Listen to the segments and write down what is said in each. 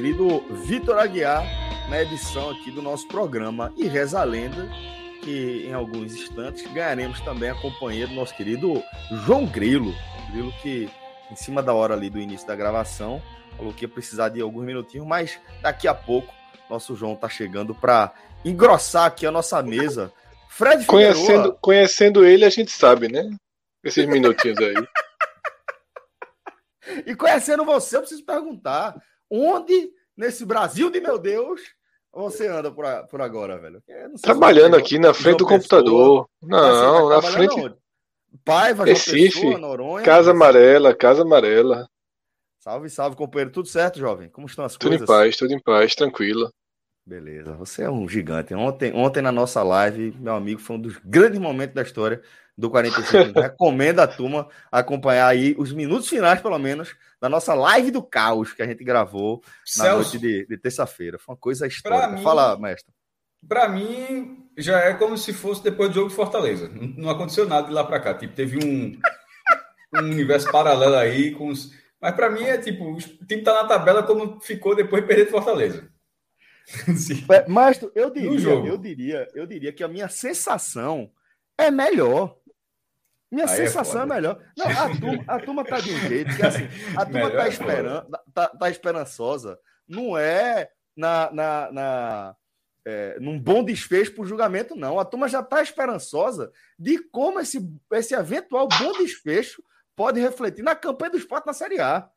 Querido Vitor Aguiar na edição aqui do nosso programa. E reza a lenda que em alguns instantes ganharemos também a companhia do nosso querido João Grilo. Grilo que, em cima da hora ali do início da gravação, falou que ia precisar de alguns minutinhos, mas daqui a pouco nosso João tá chegando para engrossar aqui a nossa mesa. Fred Figueroa. Conhecendo, conhecendo ele, a gente sabe, né? Esses minutinhos aí. E conhecendo você, eu preciso perguntar: onde nesse Brasil de meu Deus você anda por, a- por agora, velho? Trabalhando aqui na frente do computador. Tá Não, na frente. onde? Paiva, Recife, Pessoa, Noronha. Casa Amarela, Casa Amarela. Salve, salve, companheiro. Tudo certo, jovem? Como estão as Tudo em coisas? paz, tudo em paz, tranquilo. Beleza, você é um gigante. Ontem, ontem na nossa live, meu amigo, foi um dos grandes momentos da história do 45. Recomendo a turma acompanhar aí os minutos finais, pelo menos, da nossa live do caos que a gente gravou na Celso, noite de, de terça-feira. Foi uma coisa histórica. mim- Fala, mestre. pra mim, já é como se fosse depois do jogo de Fortaleza. Não, aconteceu nada de lá pra cá. Tipo, teve um, um universo paralelo aí com os... Mas pra mim é tipo, o time tá na tabela como ficou depois de perder de Fortaleza. Sim. É, eu diria, eu diria, eu diria que a minha sensação é melhor. Minha Aí é sensação é, foda. melhor. Não, a turma, a turma tá de um jeito que assim, a turma Melhor tá, é esperando, tá, tá esperançosa. Não é na, na, na é, num bom desfecho pro julgamento, não. A turma já tá esperançosa de como esse, esse eventual bom desfecho pode refletir na campanha do esporte na Série A.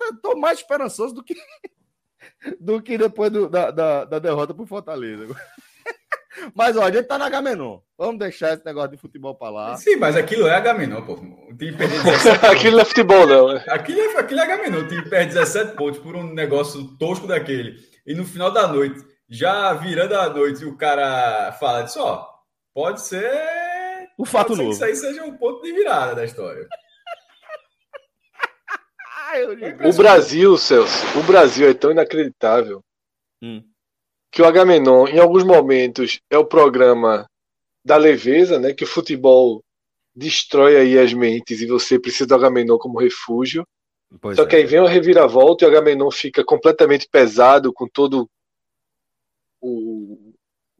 Eu tô mais esperançoso do que do que depois do- da, da, da derrota pro Fortaleza. Mas, ó, a gente tá na Gamenon. Vamos deixar esse negócio de futebol pra lá. Sim, mas aquilo é H-Menor, pô. O time perdeu 17 Aquilo não é futebol, não. né? Aquilo é, aquilo é H-Menor. O time perde 17 pontos por um negócio tosco daquele. E no final da noite, já virando a noite, o cara fala disso, ó, pode ser... O fato pode ser que novo. isso aí seja um ponto de virada da história. O Brasil, Celso, o Brasil é tão inacreditável Hum. Que o Agamenon, em alguns momentos, é o programa da leveza, né? Que o futebol destrói aí as mentes e você precisa do Agamenon como refúgio. Pois Só é. que aí vem uma reviravolta e o Agamenon fica completamente pesado com todo o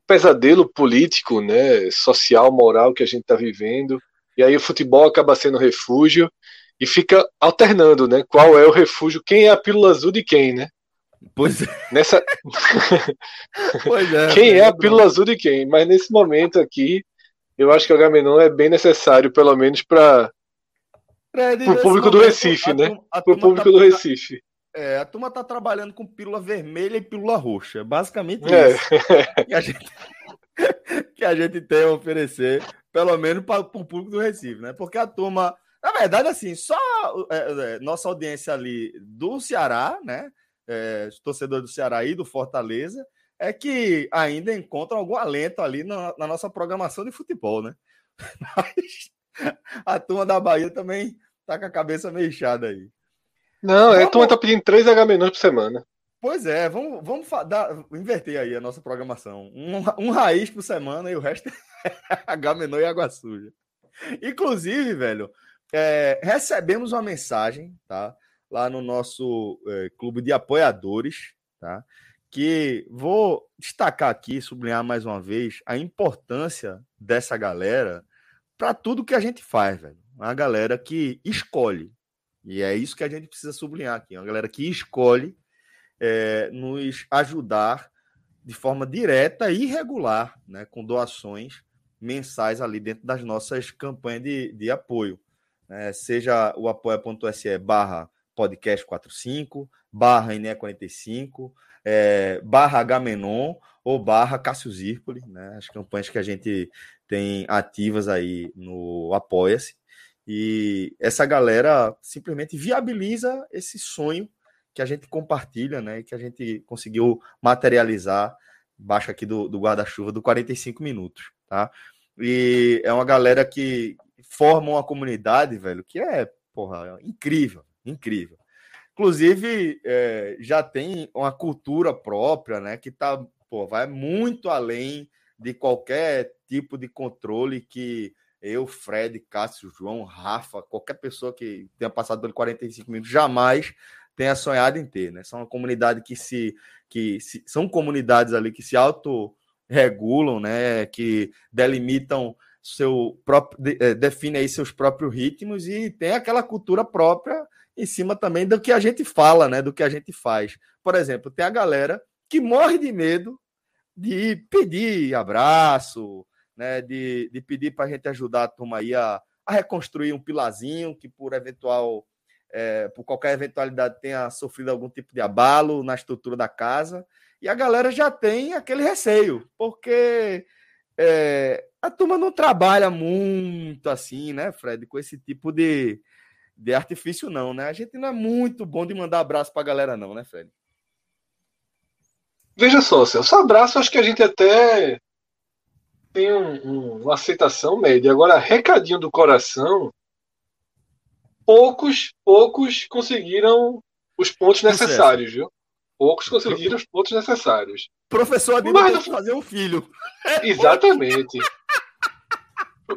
pesadelo político, né, social, moral que a gente está vivendo. E aí o futebol acaba sendo refúgio e fica alternando, né? Qual é o refúgio? Quem é a pílula azul de quem, né? Pois é. Nessa, Pois é. quem é a pílula azul de quem? Mas nesse momento aqui, eu acho que o Agamenon é bem necessário, pelo menos para pro nesse público do Recife, a né? turma- a o público tá- do Recife. É, a turma tá trabalhando com pílula vermelha e pílula roxa. É Basicamente É. isso. Que a gente, que a gente tem a oferecer, pelo menos para o público do Recife, né? Porque a turma, na verdade, assim, só é, é, nossa audiência ali do Ceará, né? É, os torcedores do Ceará e do Fortaleza, é que ainda encontram algum alento ali na, na nossa programação de futebol, né? Mas a turma da Bahia também tá com a cabeça meio inchada aí. Não, é, a Vamos- turma tá pedindo três Agamenons por semana. Pois é, vamos, vamos dar- inverter aí a nossa programação. Um, um raiz por semana e o resto é H-Menor e Água Suja. Inclusive, velho, é, recebemos uma mensagem, tá? Lá no nosso é, clube de apoiadores, tá? que vou destacar aqui, sublinhar mais uma vez a importância dessa galera para tudo que a gente faz, velho. Uma galera que escolhe. E é isso que a gente precisa sublinhar aqui. Uma galera que escolhe é, nos ajudar de forma direta e regular, né, com doações mensais ali dentro das nossas campanhas de, de apoio. Né, seja o apoia.se barra podcast 45, barra INE45, é, barra Agamenon ou barra Cássio Zirpoli, né, as campanhas que a gente tem ativas aí no Apoia-se. E essa galera simplesmente viabiliza esse sonho que a gente compartilha, né? Que a gente conseguiu materializar baixo aqui do, do guarda-chuva do 45 minutos, tá? E é uma galera que forma uma comunidade, velho, que é, porra, incrível, incrível. Inclusive, é, já tem uma cultura própria, né? Que tá, pô, vai muito além de qualquer tipo de controle que eu, Fred, Cássio, João, Rafa, qualquer pessoa que tenha passado pelo 45 minutos jamais tenha sonhado em ter, né? São uma comunidade que se que se, são comunidades ali que se autorregulam, né? Que delimitam seu próprio é, define aí seus próprios ritmos e tem aquela cultura própria em cima também do que a gente fala, né? Do que a gente faz. Por exemplo, tem a galera que morre de medo de pedir abraço, né? De, de pedir para a gente ajudar a turma aí a, a reconstruir um pilazinho que por eventual é, por qualquer eventualidade, tenha sofrido algum tipo de abalo na estrutura da casa. E a galera já tem aquele receio, porque é, a turma não trabalha muito assim, né, Fred, com esse tipo de, de artifício, não, né? A gente não é muito bom de mandar abraço para a galera, não, né, Fred? Veja só, Celso, abraço acho que a gente até tem um, um, uma aceitação média. Agora, recadinho do coração, poucos, poucos conseguiram os pontos necessários, viu? Poucos conseguiram os pontos necessários. Professor Aníbal Mas, fazer um filho. Exatamente.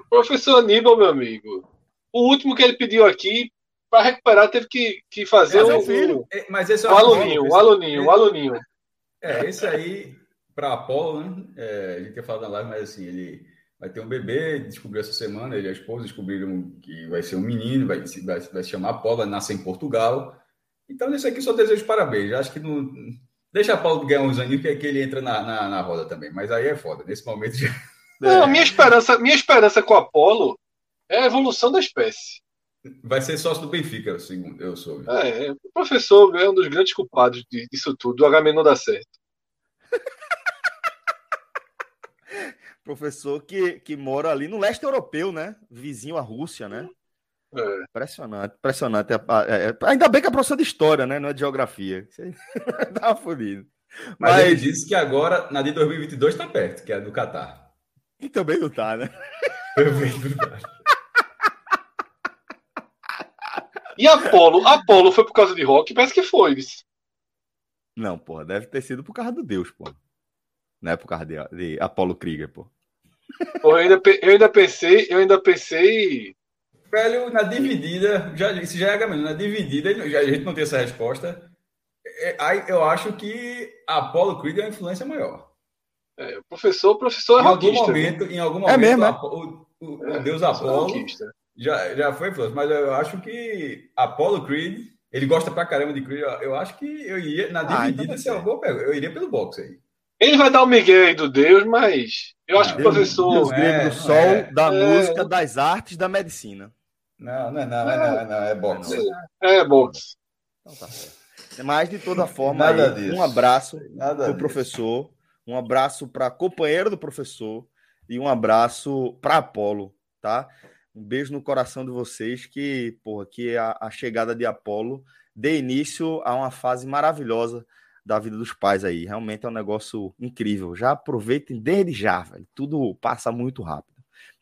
Professor Aníbal, meu amigo. O último que ele pediu aqui, para recuperar, teve que, que fazer um, filho. Um, Mas esse é um aluninho, um aluninho, um aluninho. É, esse aí, para Apolo, né? É, a gente tinha falado na live, mas assim, ele vai ter um bebê, descobriu essa semana, ele e a esposa descobriram que vai ser um menino, vai, vai, vai se chamar Paulo, vai nascer em Portugal. Então, nesse aqui só desejo parabéns. Acho que não. Deixa a Paulo ganhar uns aninhos, que, é que ele entra na, na, na, roda também. Mas aí é foda. Nesse momento já. Não, é. minha esperança, minha esperança com o Apolo é a evolução da espécie. Vai ser sócio do Benfica, segundo eu soube. É, o professor é um dos grandes culpados disso tudo. O HM não dá certo. Professor que, que mora ali no leste europeu, né? Vizinho à Rússia, né? É. Impressionante, impressionante. É, é, ainda bem que é professor de história, né? Não é de geografia. Tava fodido. Mas, Mas, ele disse que agora, na de 2022, está perto, que é a do Catar. E também não tá, né? Também não tá. E Apolo? Apolo foi por causa de rock? Parece que foi. Não, porra, deve ter sido por causa do Deus, pô. Não é por causa de, de Apolo Krieger, pô. eu, ainda, eu ainda pensei, eu ainda pensei. Velho, na dividida, já, isso já é H na dividida, já, a gente não tem essa resposta. É, aí eu acho que Apolo Creed é a influência maior. É, o professor, o professor é em algum momento, Em algum momento, é mesmo, é? o, o, o, Deus Apolo já, já foi influência, mas eu acho que Apolo Creed, ele gosta pra caramba de Creed. Eu, acho que eu iria, na ah, dividida, ah, se eu vou, eu iria pelo boxe aí. Ele vai dar o um Miguel aí do Deus, mas eu acho que o professor. Deus grego é, do sol, é, da é, música, das artes, da medicina. Não, não é não, é, não, é, não, é boxe. É, boxe. Então tá certo. Mas de toda forma, aí, um abraço para o professor, um abraço para companheiro do professor e um abraço para Apolo, tá? Um beijo no coração de vocês que, porra, que a, a chegada de Apolo dê início a uma fase maravilhosa da vida dos pais aí. Realmente é um negócio incrível. Já aproveitem desde já, velho. Tudo passa muito rápido.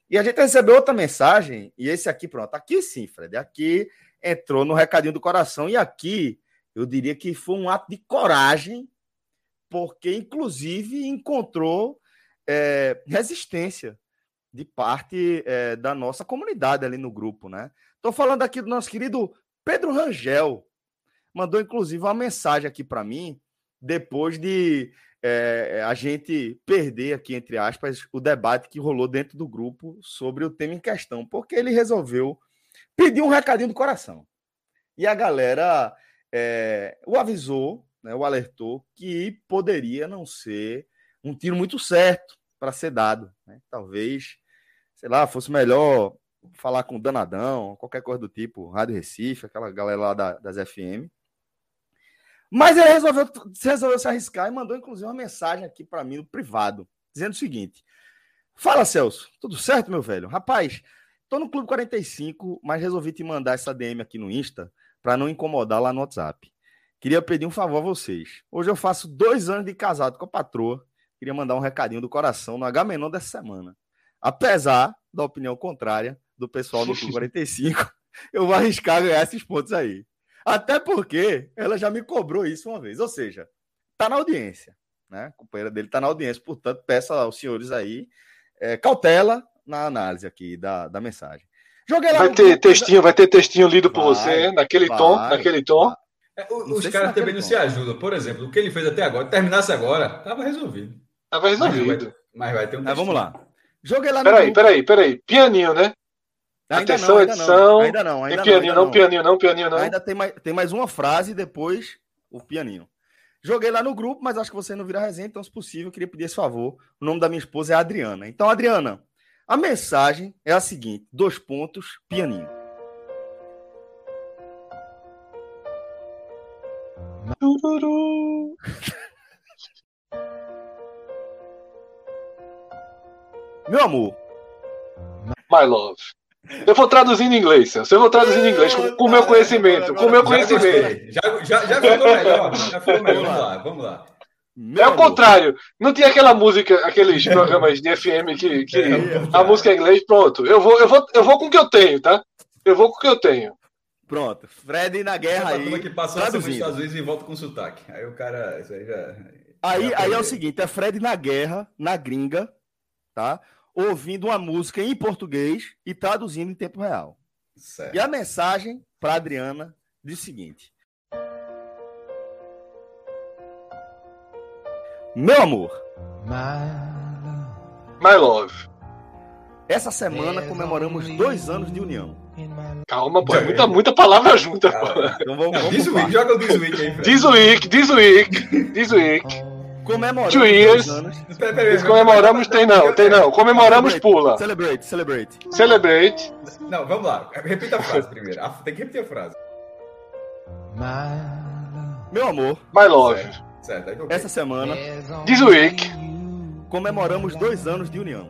E a gente recebeu outra mensagem, e esse aqui, pronto. Aqui sim, Fred. Aqui entrou no recadinho do coração. E aqui eu diria que foi um ato de coragem, porque inclusive encontrou é, resistência de parte é, da nossa comunidade ali no grupo, né? Estou falando aqui do nosso querido Pedro Rangel. Mandou inclusive uma mensagem aqui para mim depois de é, a gente perder aqui, entre aspas, o debate que rolou dentro do grupo sobre o tema em questão, porque ele resolveu pedir um recadinho do coração. E a galera é, o avisou, né, o alertou que poderia não ser um tiro muito certo para ser dado. Né? Talvez, sei lá, fosse melhor falar com o Danadão, qualquer coisa do tipo, Rádio Recife, aquela galera lá da, das FM. Mas ele resolveu, resolveu se arriscar e mandou, inclusive, uma mensagem aqui para mim no privado, dizendo o seguinte: Fala, Celso, tudo certo, meu velho? Rapaz, tô no Clube 45, mas resolvi te mandar essa DM aqui no Insta para não incomodar lá no WhatsApp. Queria pedir um favor a vocês. Hoje eu faço dois anos de casado com a patroa. Queria mandar um recadinho do coração no H-Menon dessa semana. Apesar da opinião contrária do pessoal do Clube 45, eu vou arriscar ganhar esses pontos aí. Até porque ela já me cobrou isso uma vez. Ou seja, tá na audiência. Né? A companheira dele tá na audiência. Portanto, peço aos senhores aí é, cautela na análise aqui da, da mensagem. Joguei lá vai ter textinho, vai ter textinho lido por vai, você, naquele vai, tom, naquele tom. É, os caras também não se ajudam. Por exemplo, o que ele fez até agora, terminasse agora, tava resolvido. Tava resolvido. Mas vai, mas vai ter um. Mas vamos lá. Joguei lá no. Peraí, grupo. peraí, peraí. Pianinho, né? Ainda Atenção, não, ainda edição. Não, ainda não, ainda tem pianinho, não, não, pianinho, não, pianinho, não. Ainda tem mais, tem mais uma frase e depois o pianinho. Joguei lá no grupo, mas acho que você não vira resenha, então, se possível, eu queria pedir esse favor. O nome da minha esposa é Adriana. Então, Adriana, a mensagem é a seguinte: dois pontos, pianinho. Meu amor. My love. Eu vou traduzindo em inglês, Eu vou traduzindo em inglês, com o meu conhecimento. Com o meu conhecimento. Já, já, já ficou melhor. Já ficou melhor. Vamos lá, vamos lá. Meu é o contrário. Não tinha aquela música, aqueles programas de FM que, que é, a música é inglês, pronto. Eu vou, eu, vou, eu vou com o que eu tenho, tá? Eu vou com o que eu tenho. Pronto. Fred na guerra aí. que passou nos Estados Unidos e volta com sotaque. Aí o cara. Isso aí já. Aí, aí é o seguinte: é Fred na guerra, na gringa, tá? Ouvindo uma música em português e traduzindo em tempo real. Certo. E a mensagem para Adriana diz o seguinte: Meu amor. My love. Essa semana comemoramos dois anos de união. Calma, pô. É muita, muita palavra junta, pô. Então vamos, vamos diz o week, joga o This Week aí, This Week, This Week, This Week. Comemoramos Two years. anos. comemoramos, tem não, tem não. Comemoramos, pula. Celebrate, celebrate. Celebrate. Não, vamos lá. Repita a frase primeiro. Tem que repetir a frase. Meu amor. My love. Certo, aí Essa semana, This week, comemoramos dois anos de união.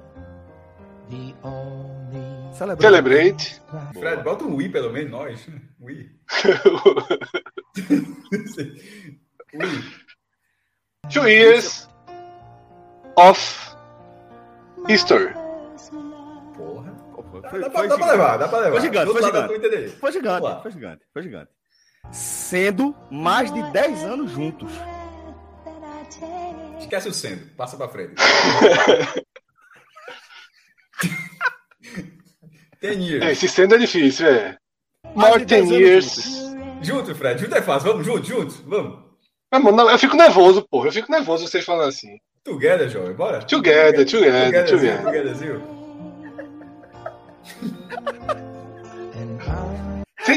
Celebrate. Celebrate. Fred, bota um Wii pelo menos, nós. Wii. Wii. Two years of history. Porra. Foi, dá, foi, dá, pra levar, dá pra levar. Foi gigante, foi gigante. Foi gigante, foi gigante, foi gigante. Sendo mais de 10 anos juntos. Esquece o sendo, passa pra frente. ten years. É, esse sendo é difícil, é. More ten years. Junto, Fred, junto é fácil. Vamos, junto, junto, vamos. Não, eu fico nervoso, porra. Eu fico nervoso vocês falando assim. Together, jovem, bora. Together, together, together. Together, together.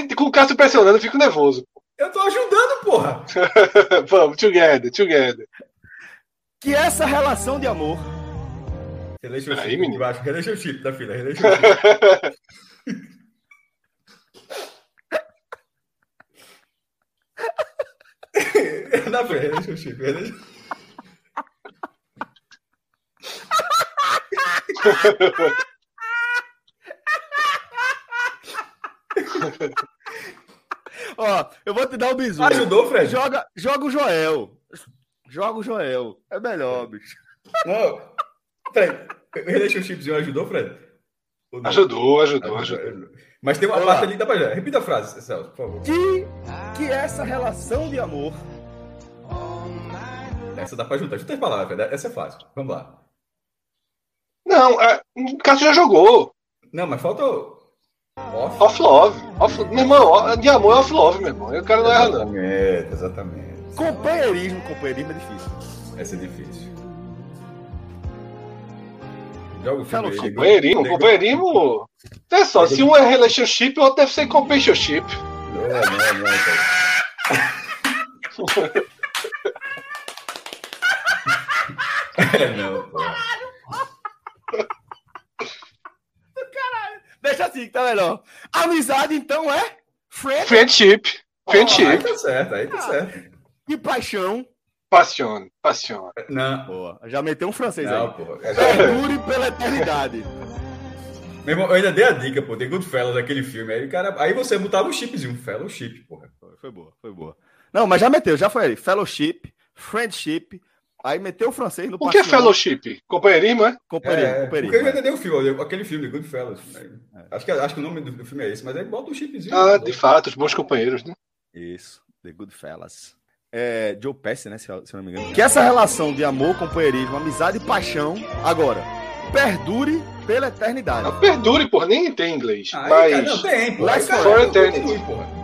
Com o Cássio pressionando, eu fico nervoso. Eu tô ajudando, porra. Vamos, together, together que essa relação de amor. Relationship Aí, menino. Embaixo. Relationship da filha. Relationship. Na frente, relationship. Relationship. Ó, eu vou te dar um bisu. Ajudou, Fred? Joga, joga o Joel. Joga o Joel. É melhor, bicho. Não. Peraí. O relationshipzinho ajudou, Fred? Ajudou, ajudou, ajudou. Mas tem uma parte ali da página. Repita a frase, Celso, por favor. Que, que essa relação de amor. Essa dá pra juntar. Junta as palavras, essa é fácil. Vamos lá. Não, é, o Cássio já jogou. Não, mas falta. Off, off love. Off, meu irmão, de amor é off love, meu irmão. O cara não erra, não. Exatamente, exatamente. Companheirismo, companheirismo é difícil. Essa é difícil. Joga o filme aí. Companheirismo, companheirismo. É só, se um é relationship, o outro deve ser companionship. Não, não, não, cara. é, não, pô. Caralho. Deixa assim que tá melhor. Amizade, então, é? Friend... Friendship. Friendship. Oh, aí tá certo, aí tá ah. certo. E paixão. Passione, passione. Não. Boa. Já meteu um francês não, aí. Pô. Perdure pela eternidade. Meu irmão, eu ainda dei a dica, pô, The Goodfellas, aquele filme. Aí, cara, aí você botava o chipzinho, fellowship, porra. Foi boa, foi boa. Não, mas já meteu, já foi ali. Fellowship, friendship, Aí meteu o francês no O que é fellowship? Companheirismo, é? Companheirismo, é, companheirismo. Porque eu já entendi o filme, aquele filme, Goodfellas. É. Acho, que, acho que o nome do filme é esse, mas aí bota o chipzinho. Ah, de fato, os bons companheiros, né? Isso, The Goodfellas é, Joe Pesci, né? Se, se eu não me engano. Que essa relação de amor, companheirismo, amizade e paixão, agora, perdure pela eternidade. Não, perdure, porra, nem tem inglês. Ah, mas. Cara, não tem, porra. Aí, cara, for eternity. Continue, porra.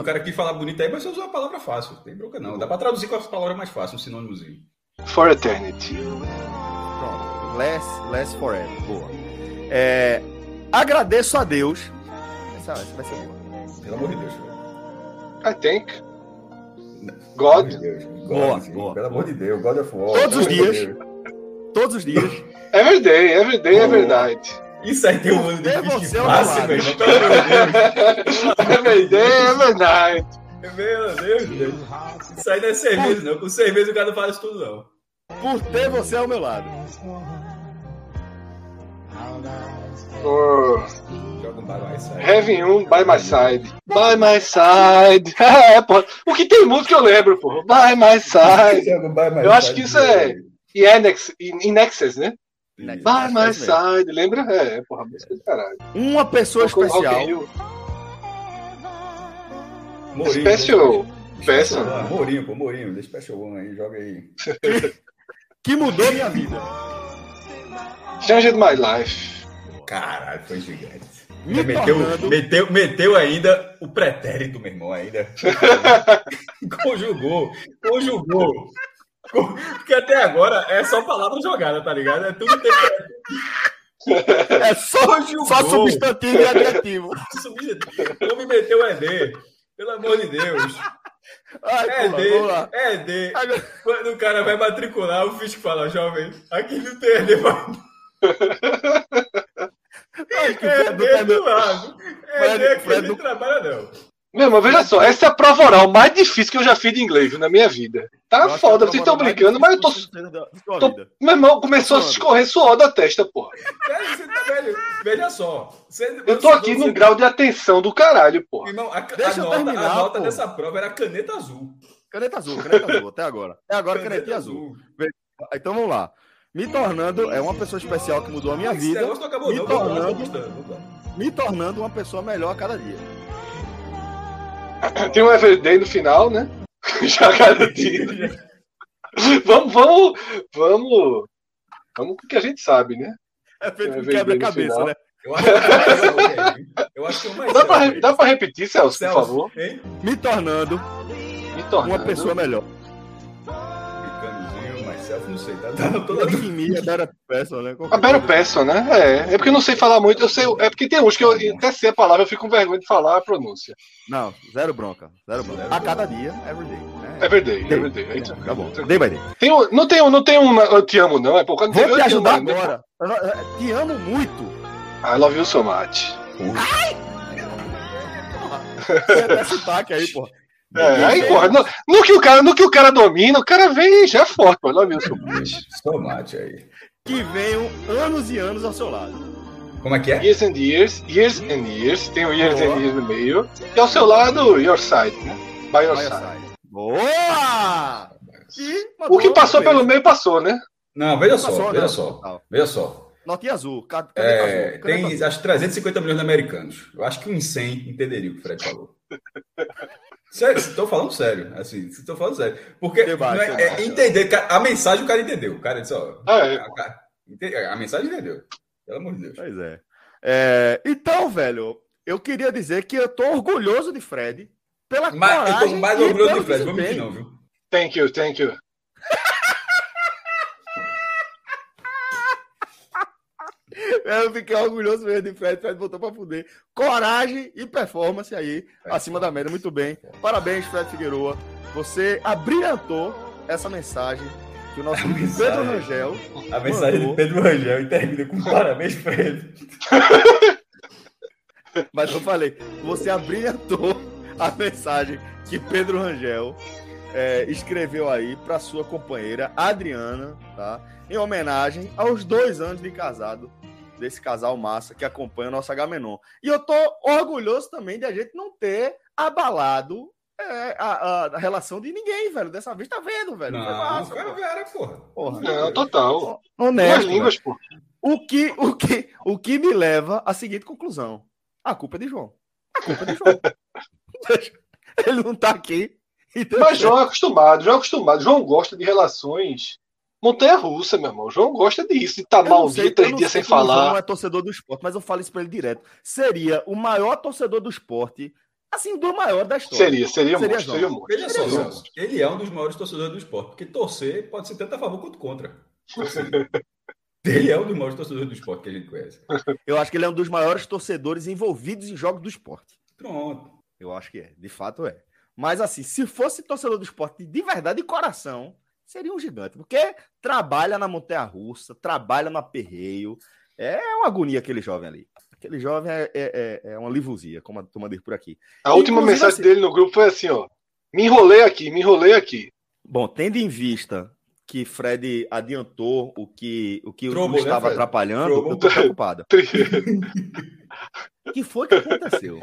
O cara. O que fala bonito aí, mas você usa uma palavra fácil. Não tem bronca, não. Dá pra traduzir com as palavras mais fáceis, um sinônimozinho. For eternity. Pronto. Less, less forever. Boa. É, agradeço a Deus. Essa, essa vai ser boa. Pelo amor de Deus. I think. God. Boa, boa. Pelo amor de Deus, God of War. Todos os dias. Todos os dias. Every day, every day é verdade. Isso aí tem um ano de fácil, meu irmão. Pelo Every day é verdade. Meu Deus, Deus. Isso aí não é cerveja, não. Com cerveja o cara não faz tudo, não. Por ter você ao meu lado. Oh. Heaven 1, By My Side. By My Side. é, pô. O que tem música eu lembro, pô. By My Side. eu acho que isso é Inex, Inexes, né? By My Side. Lembra? É, porra, música do caralho. Uma pessoa especial. Mourinho, special. Special. Mourinho, pô, Mourinho. The Special One aí, joga aí. que mudou minha vida. Changed my life. Caralho, foi gigante. Meteu, meteu, meteu ainda o pretérito, meu irmão, ainda. conjugou, conjugou. Porque até agora é só palavra jogada, tá ligado? É tudo É só, só substantivo e adjetivo. Não me meteu o ED. Pelo amor de Deus. Ai, ED, ED. Quando o cara vai matricular, o fisco fala, jovem, aqui não tem ED, mas... Ai, que é Fred do lado. É Fred, Fred não trabalha, não. Meu irmão, veja só, essa é a prova oral mais difícil que eu já fiz de inglês na minha vida. Tá foda, vocês estão brincando, mas eu tô. tô meu irmão, começou a escorrer suor da testa, porra. Velho, veja só. Você, eu tô aqui num grau de atenção do caralho, porra. Irmão, a, a nota, terminar, a nota dessa prova era caneta azul. Caneta azul, caneta azul, até agora. Até agora, caneta, caneta azul. azul. Então vamos lá me tornando é uma pessoa especial que mudou a minha vida, acabou, me, não, tornando, me tornando uma pessoa melhor a cada dia. Tem um everyday no final, né? Já cada dia. vamos, vamos, vamos, vamos com o que a gente sabe, né? É feito um quebra-cabeça, né? Eu acho que, eu acho que é mais dá, pra, dá pra repetir, Celso, Celso, por favor? Hein? Me tornando, me tornando uma pessoa melhor não sei. Tá, toda a Better Person, né? a Better Person, né? É, é porque eu não sei falar muito, eu sei, é porque tem uns que eu até sei a palavra, eu fico com vergonha de falar a pronúncia. Não, zero bronca. Zero bronca. A cada dia, everyday. Né? Everyday, day. everyday. Aí, tá, tá bom. Day by day. Tem um, não, tem um, não tem um eu te amo, não. É por causa Vou te ajudar amo, agora. Né? Te amo muito. I love you so much. Ai! Tem até sotaque aí, porra. É, aí, porra, no, no, que o cara, no que o cara domina, o cara vem e já é forte, pô. Lá vem o seu Tomate aí. Que venham anos e anos ao seu lado. Como é que é? Years and years, years and years, tem o years Boa. and years no meio. E ao seu lado, your side, né? By your, By side. side. Boa! E, o que passou pelo meio passou, né? Não, veja só, passou, veja não. só. Veja só. Notinha azul. Cadê é, azul? tem, azul? acho, 350 milhões de americanos. Eu acho que uns 100 entenderiam o que o Fred falou. Sério, estou falando sério. Assim, estou falando sério. Porque vai, é, é, entender, a mensagem o cara entendeu. O cara disse, ó. É. a, a, mensagem entendeu. Pelo amor de Deus. Pois é. é. Então, velho, eu queria dizer que eu tô orgulhoso de Fred pela Mas eu coragem tô mais orgulhoso de Fred, vou mentir não, viu? Thank you, thank you. Eu fiquei orgulhoso mesmo de Fred. Fred botou pra fuder. Coragem e performance aí, acima da média. Muito bem. Parabéns, Fred Figueroa. Você abrilhantou essa mensagem que o nosso A amigo mensagem. Pedro Rangel. A mensagem Mandou. de Pedro Rangel e termina com parabéns, Fred. Mas eu falei, você abrilhantou a mensagem que Pedro Rangel é, escreveu aí para sua companheira Adriana, tá? Em homenagem aos dois anos de casado desse casal massa que acompanha o nosso Agamenon. E eu tô orgulhoso também de a gente não ter abalado é, a, a- a relação de ninguém, velho. Dessa vez tá vendo, velho. Foi Não, massa, cara, pô. Vera, porra. Porra. Não, total. Duas Honesto, línguas, pô. o que, o, que, o que me leva à seguinte conclusão: a culpa é de João. A culpa é de João. Ele não tá aqui. Então, Mas João é acostumado, João é acostumado. João gosta de relações montanha russa, meu irmão. João gosta disso, de estar eu não mal um sei- dia, três dias sem como o João falar. não é torcedor do esporte, mas eu falo isso pra ele direto. Seria o maior torcedor do esporte, assim, do maior da história. Seria, seria, Seria monstro, seria monstro. Veja só, Celso, ele é um dos maiores torcedores do esporte, porque torcer pode ser tanto a favor quanto contra. Ele é um dos maiores torcedores do esporte que a gente conhece. Eu acho que ele é um dos maiores torcedores envolvidos em jogos do esporte. Pronto. Eu acho que é, de fato é. Mas assim, se fosse torcedor do esporte de verdade, de coração, seria um gigante. Porque trabalha na montanha russa, trabalha no aperreio. É uma agonia aquele jovem ali. Aquele jovem é, é, é- é uma livuzia, como a turma diz por aqui. A última Inclusive, mensagem assim- dele no grupo foi assim, ó. Me enrolei aqui, me enrolei aqui. Bom, tendo em vista que Fred adiantou o que o que Trouble, o estava né, atrapalhando, Trouble. eu tô preocupado. O que foi que aconteceu?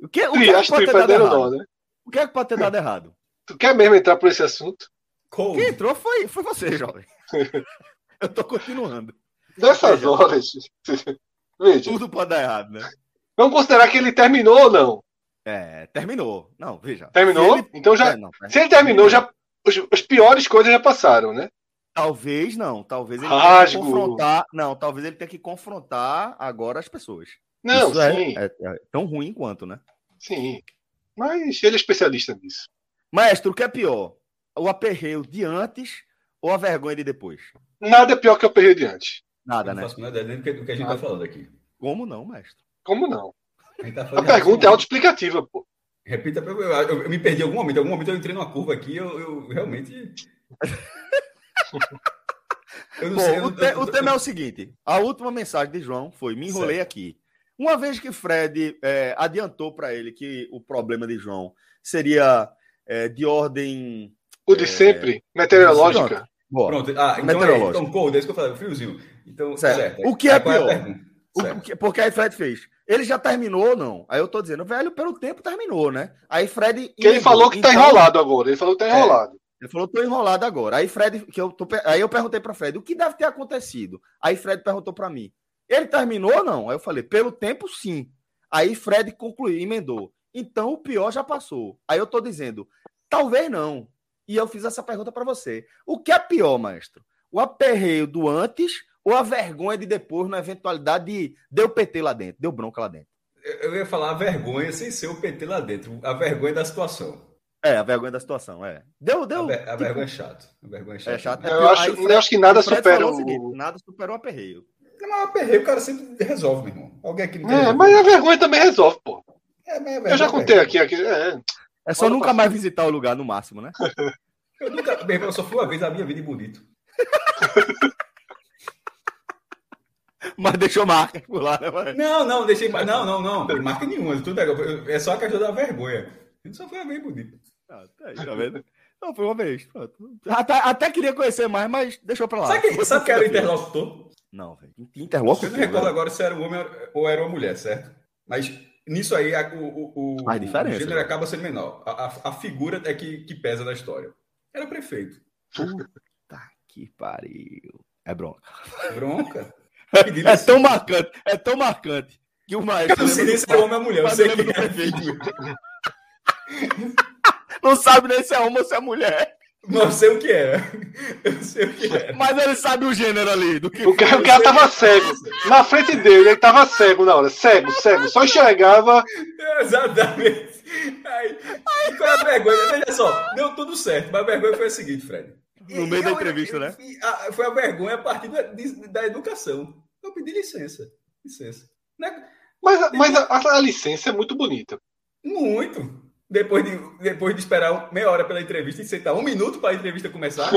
O que, o que, é que pode ter dado errado? não, né? O que é que pode ter dado errado? Tu quer mesmo entrar por esse assunto? Cold. Quem entrou foi, foi você, jovem. Eu tô continuando. Dessas Veja. horas. Veja, Tudo pode dar errado, né? vamos considerar que ele terminou ou não? É, terminou. Não, veja. Terminou? Se ele- Então já. É, não, Se ele terminou, já. Os, as piores coisas já passaram, né? Talvez não. Talvez ele tenha que confrontar. Não, talvez ele tenha que confrontar agora as pessoas. Não, Isso é- sim, É, é tão ruim quanto, né? sim. Mas ele é especialista nisso. Maestro, o que é pior? O aperreio de antes ou a vergonha de depois? Nada é pior que eu perdi de antes. Nada, Eu não né? faço a menor ideia do que, do que a gente tá falando aqui. Como não, mestre? Como não? A, tá A pergunta é autoexplicativa, pô. Repita, eu, eu- eu me perdi em algum momento. Em algum momento eu entrei numa curva aqui, eu, eu realmente. eu não Bom, sei. eu- o, te- eu- o tema é o seguinte: a última mensagem de João foi: me enrolei aqui. Uma vez que Fred é, adiantou para ele que o problema de João seria é, de ordem. O de É. sempre, meteorológica. Boa. Pronto, ah, então, é, Meteorológico. então cold, é isso que eu falei, friozinho. Então, Certo. certo. O que é a pior? O que- porque aí Fred fez. Ele já terminou ou não? Aí eu tô dizendo, velho, pelo tempo terminou, né? Aí Fred. Que ele falou que tá Então, enrolado agora. Ele falou que tá É. enrolado. Ele falou, tô enrolado agora. Aí Fred, que eu tô, aí eu perguntei para Fred, o que deve ter acontecido? Aí Fred perguntou para mim, ele terminou ou não? Aí eu falei, pelo tempo sim. Aí Fred concluiu, emendou. Então o pior já passou. Aí eu tô dizendo, talvez não. E eu fiz essa pergunta para você. O que é pior, maestro? O aperreio do antes ou a vergonha de depois na eventualidade de deu PT lá dentro, deu bronca lá dentro? Eu ia falar a vergonha sem ser o PT lá dentro. A vergonha da situação. É, a vergonha da situação, é. Deu, A, deu. ver- a tipo, vergonha é chato. A vergonha é chato. É chato. É Eu acho, Aí eu acho que nada supera o. seguinte, nada superou o aperreio. Não, mas o aperreio o cara sempre resolve, meu irmão. Alguém aqui não É, resolver. mas a vergonha também resolve, pô. É, mas a Eu vergonha já é contei vergonha. aqui. aqui é. É só nunca mais visitar o lugar, no máximo, né? Eu nunca, meu irmão, eu só fui uma vez na minha vida em Bonito. Mas deixou marcas por lá, né? mano? Não, não, deixei. Não, não, não. Não marca nenhuma. Tudo é, é só a questão da vergonha. A gente só foi uma vez Bonito. Ah, tá aí, tá vendo? Não, foi uma vez. Até, até queria conhecer mais, mas deixou pra lá. Sabe, Foi sabe quem era o interlocutor? Não, velho. Que Interlocutor. Eu não recordo velho. agora se era um homem ou era uma mulher, certo? Mas nisso aí, a- o, o, Faz diferença, o gênero né? acaba sendo menor. A, a, a figura é que, que pesa na história. Era o prefeito. Puta que pariu. É bronca. Bronca. É tão marcante, é tão marcante que o maestro. Eu não sei nem se é homem ou mulher. Eu sei que é. prefeito. Não sabe nem se é homem ou se é mulher. Não sei o que era. Eu sei o que era. Mas ele sabe o gênero ali. Do que O cara, o cara tava cego. Na frente dele, ele tava cego na hora. Cego, cego. Só enxergava. Exatamente. Aí, aí, qual é a vergonha? Veja só, deu tudo certo, mas a vergonha foi a seguinte, Fred. No meio da entrevista, né? foi a vergonha a partir da, da educação. Eu pedi licença. Licença. Né? Mas, mas a, a, licença é muito bonita. Muito. Depois de, depois de esperar meia hora pela entrevista e sentar um minuto para a entrevista começar.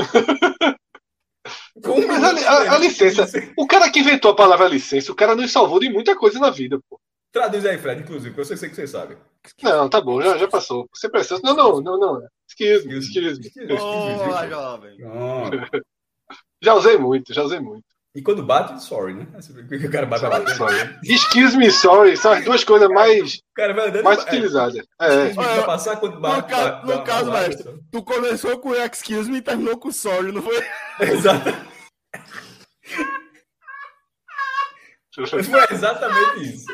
um mas a, a, a, licença, o cara que inventou a palavra licença, o cara nos salvou de muita coisa na vida, pô. Traduz aí, Fred, inclusive, que eu sei que você sabe. Não, tá bom, já, já passou. Você precisa. Não, não, não, não. Excuse me, excuse me. Boa, jovem. Já usei muito, já usei muito. E quando bate, sorry, né? O cara bate sorry, sorry. Excuse me, sorry. São as duas coisas mais, andando mais utilizadas. É. É. passar quando bate. No, ca no caso, mestre, tu começou com excuse me e terminou com sorry, não foi? Exato. foi exatamente isso.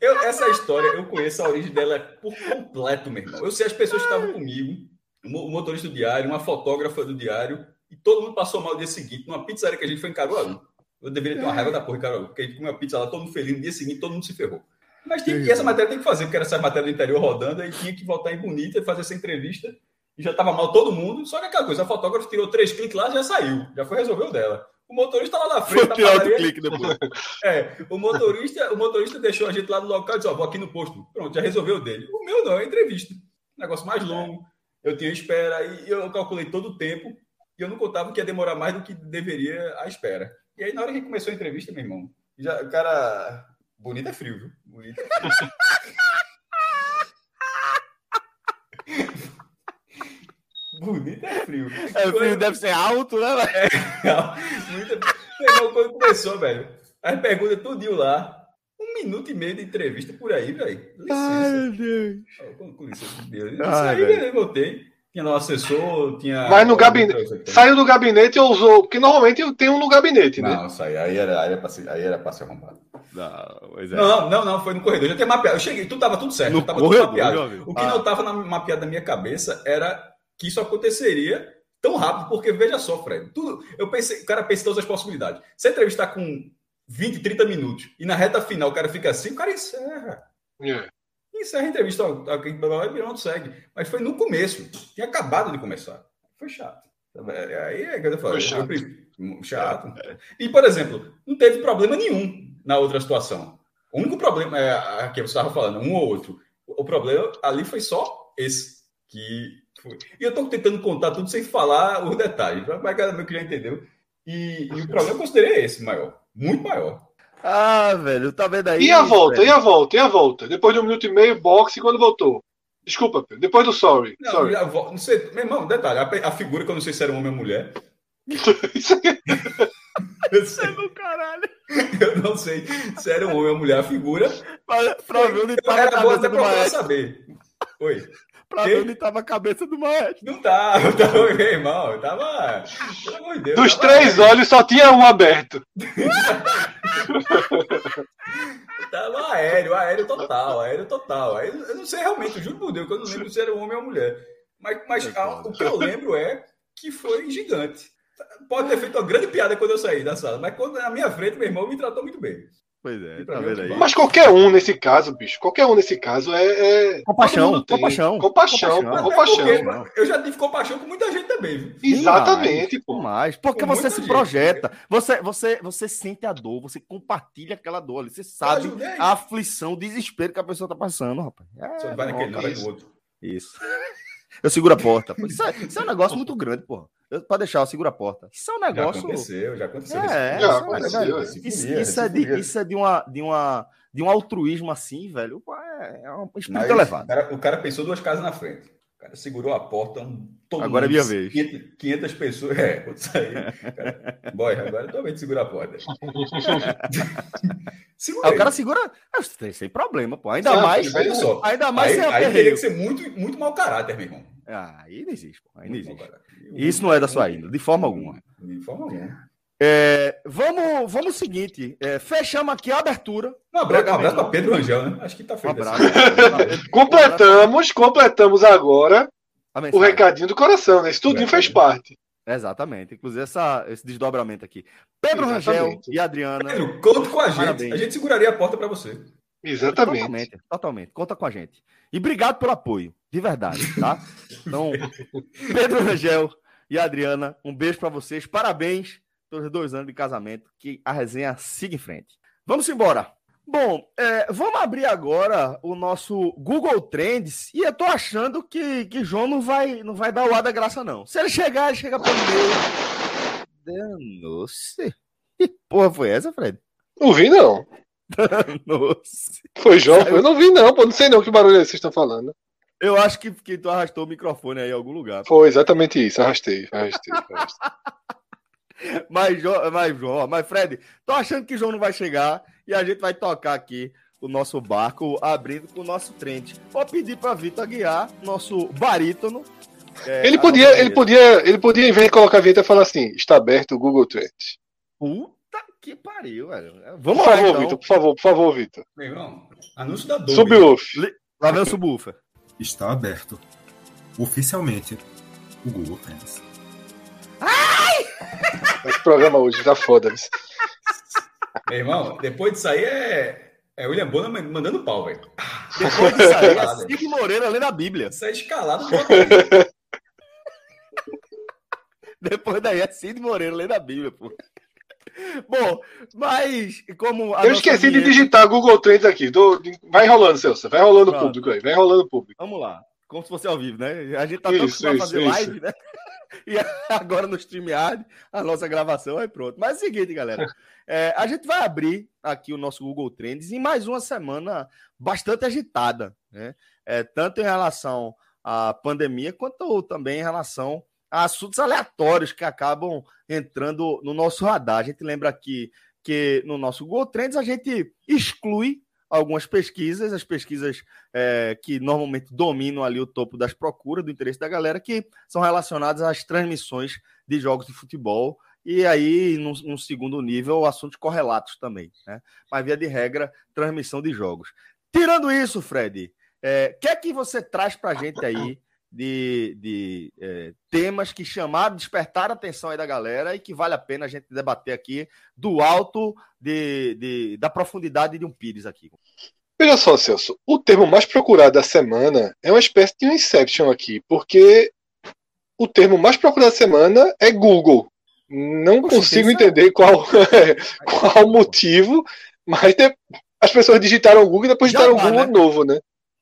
Eu, essa história, eu conheço a origem dela por completo, meu irmão. Eu sei as pessoas que estavam comigo, o motorista do diário, uma fotógrafa do diário, e todo mundo passou mal no dia seguinte, numa pizzaria que a gente foi em Caruaru. Eu deveria ter uma raiva da porra em Caruaru, porque a gente comeu uma pizza lá, todo mundo feliz, no dia seguinte todo mundo se ferrou. Mas tem, e essa matéria tem que fazer, porque era essa matéria do interior rodando, aí tinha que voltar em Bonita e fazer essa entrevista, e já estava mal todo mundo, só que aquela coisa, a fotógrafa tirou três cliques lá já saiu, já foi resolver o dela. O motorista lá na frente. Foi tirar outro clique depois. É, o motorista, o motorista deixou a gente lá no local e disse: Ó, vou aqui no posto. Pronto, já resolveu o dele. O meu não, é entrevista. Negócio mais longo. Eu tinha espera e eu calculei todo o tempo e eu não contava que ia demorar mais do que deveria a espera. E aí, na hora que começou a entrevista, meu irmão, já, o cara. Bonito é frio, viu? Bonito é frio. Bonito é frio. É, o frio deve ser alto, né, velho? É, muito... Meu quando começou, velho, as perguntas tudinho lá. Um minuto e meio de entrevista por aí, velho. Ai, meu Deus. Com, com licença, Deus. Isso aí, beleza, voltei. Tinha no assessor, tinha. Mas no gabinete. Saiu do gabinete ou usou. Porque normalmente tem um no gabinete, né? Não, isso aí, era, aí era pra ser, aí era pra arrombado. Não, é. não, não, não, foi no corredor. Já tinha mapeado. Eu cheguei, tudo tava tudo certo. No tava corredor, tudo mapeado. O que ah. não tava na, mapeado na minha cabeça era que isso aconteceria tão rápido, porque veja só, Fred, tudo, eu pensei, o cara pensa em todas as possibilidades. Se a entrevista com 20, 30 minutos e na reta final o cara fica assim, o cara encerra. Yeah. Encerra a entrevista, e não segue. Mas foi no começo, tinha acabado de começar. Foi chato. Aí é que eu falei. Foi chato. Eu, chato. E, por exemplo, não teve problema nenhum na outra situação. O único problema é que você estava falando, um ou outro. O problema ali foi só esse, que e eu estou tentando contar tudo sem falar os detalhes, mas cada meu que já entendeu. E, e o problema eu considerei esse maior, muito maior. Ah, velho, tá vendo aí? E a volta, velho? e a volta, e a volta? Depois de um minuto e meio, boxe, quando voltou? Desculpa, depois do sorry. Não, sorry. Não sei, meu irmão, detalhe, a, a, figura que eu não sei se era homem ou mulher. Isso é do caralho. Eu não sei se era um homem ou mulher a figura. Pra, pra ver onde tá Era bom até pra saber. Oi pra ver onde tava a cabeça do maestro. Não tava, tava, irmão. Tava. Pelo amor de Deus. Dos três olhos só tinha um aberto. tava aéreo, aéreo total, aéreo total. Eu não sei realmente, eu juro por Deus, que eu não lembro se era um homem ou mulher. Mas, mas o que eu lembro é que foi gigante. Pode ter feito uma grande piada quando eu saí da sala, mas quando na minha frente, meu irmão me tratou muito bem. Pois é, tá vendo aí. Mas qualquer um nesse caso, bicho, qualquer um nesse caso é. é... Compaixão, compaixão. Compaixão, compaixão. compaixão. eu já tive compaixão com muita gente também, viu? Exatamente, pô. Mais, porque com você se gente, projeta, você, você, você sente a dor, você compartilha aquela dor ali, você sabe a aflição, o desespero que a pessoa tá passando, rapaz. É, você vai naquele, não, vai no outro. Isso. Eu seguro a porta. Isso é, isso é um negócio muito grande, porra. Para deixar, eu seguro a porta. Isso é um negócio. Já aconteceu, já aconteceu. É, já aconteceu. Isso, isso, é, de, isso é de uma, de uma de um altruísmo assim, velho. É, é um espírito elevado. O cara, o cara pensou duas casas na frente. O cara segurou a porta. Um, todo agora é minha vez. 500, 500 pessoas. É, vou sair. Cara, boy, agora eu também segura a porta. Aí o cara segura é, sem problema, pô. Ainda Sim, mais. Só. Ainda mais aí, aí teria que ser muito, muito mau caráter, meu irmão. Ah, aí não existe, pô. Aí não existe. Isso não é da sua índole, de forma alguma. De forma alguma. É, vamos, vamos o seguinte, é, fechamos aqui a abertura. Um abraço, um abraço para Pedro Rangel, né? Acho que tá feito. Um assim. completamos, completamos agora o recadinho do coração, né? Isso tudinho fez parte. Exatamente, inclusive essa, esse desdobramento aqui. Pedro Exatamente. Rangel e Adriana. Pedro, conta com a gente. Parabéns. A gente seguraria a porta para você. Exatamente. Totalmente, totalmente. Conta com a gente. E obrigado pelo apoio, de verdade, tá? Então, Pedro Rangel e Adriana, um beijo para vocês. Parabéns pelos dois anos de casamento. Que a resenha siga em frente. Vamos embora. Bom, é, vamos abrir agora o nosso Google Trends e eu tô achando que, que João não vai, não vai dar o ar da graça, não. Se ele chegar, ele chega pelo meio. Danou-se. Que porra foi essa, Fred? Não vi, não. Danou-se. Foi João? Eu não vi, não, pô. Não sei não que barulho é esse que vocês estão falando. Eu acho que, que tu arrastou o microfone aí em algum lugar. Foi exatamente isso. Arrastei, arrastei. arrastei. Mas, Jo- mas, João, mas Fred, tô achando que João não vai chegar e a gente vai tocar aqui o nosso barco abrindo com o nosso trend. Vou pedir para Vitor guiar, nosso barítono. é, Ele podia, ele podia, ele podia, em vez de colocar a vinheta, falar assim: está aberto o Google Trends. Puta que pariu, velho. Por Vamos lá, favor, então. Vitor, por favor, por favor, Vitor. Meu irmão, anúncio da Dolby. Subwoof. Lá vem o subwoofer. Está aberto oficialmente o Google Trends. Esse programa hoje tá foda. viu? Meu irmão, depois disso aí é, é William Bonner mandando pau, velho. Depois disso aí, é Cid Moreira lendo a Bíblia. Isso é escalado. Depois daí é Cid Moreira lendo a Bíblia, pô. Bom, mas como Eu esqueci de vinheta- digitar Google Trends aqui. Tô- Vai rolando, Celso. Vai rolando o Pronto. público aí. Vai rolando o público. Vamos lá. Como se fosse ao vivo, né? A gente tá Isso, acostumado a isso, fazer isso. live, né? E agora no StreamYard, a nossa gravação aí pronto. Mas é o seguinte, galera. é, a gente vai abrir aqui o nosso Google Trends em mais uma semana bastante agitada, né? É, tanto em relação à pandemia, quanto também em relação assuntos aleatórios que acabam entrando no nosso radar. A gente lembra aqui que no nosso Google Trends a gente exclui algumas pesquisas, as pesquisas é, que normalmente dominam ali o topo das procuras, do interesse da galera, que são relacionadas às transmissões de jogos de futebol. E aí, num, num segundo nível, assuntos correlatos também. Né? Mas, via de regra, transmissão de jogos. Tirando isso, Fred, o que é que você traz para a gente aí de, de é, temas que chamaram, despertaram a atenção aí da galera e que vale a pena a gente debater aqui do alto de, de- da profundidade de um Pires aqui. Veja só, Celso. O termo mais procurado da semana é uma espécie de um Inception aqui, porque o termo mais procurado da semana é Google. Não Poxa, consigo entender qual, qual o motivo, mas de- as pessoas digitaram Google e depois digitaram Jabá, Google né? novo, né?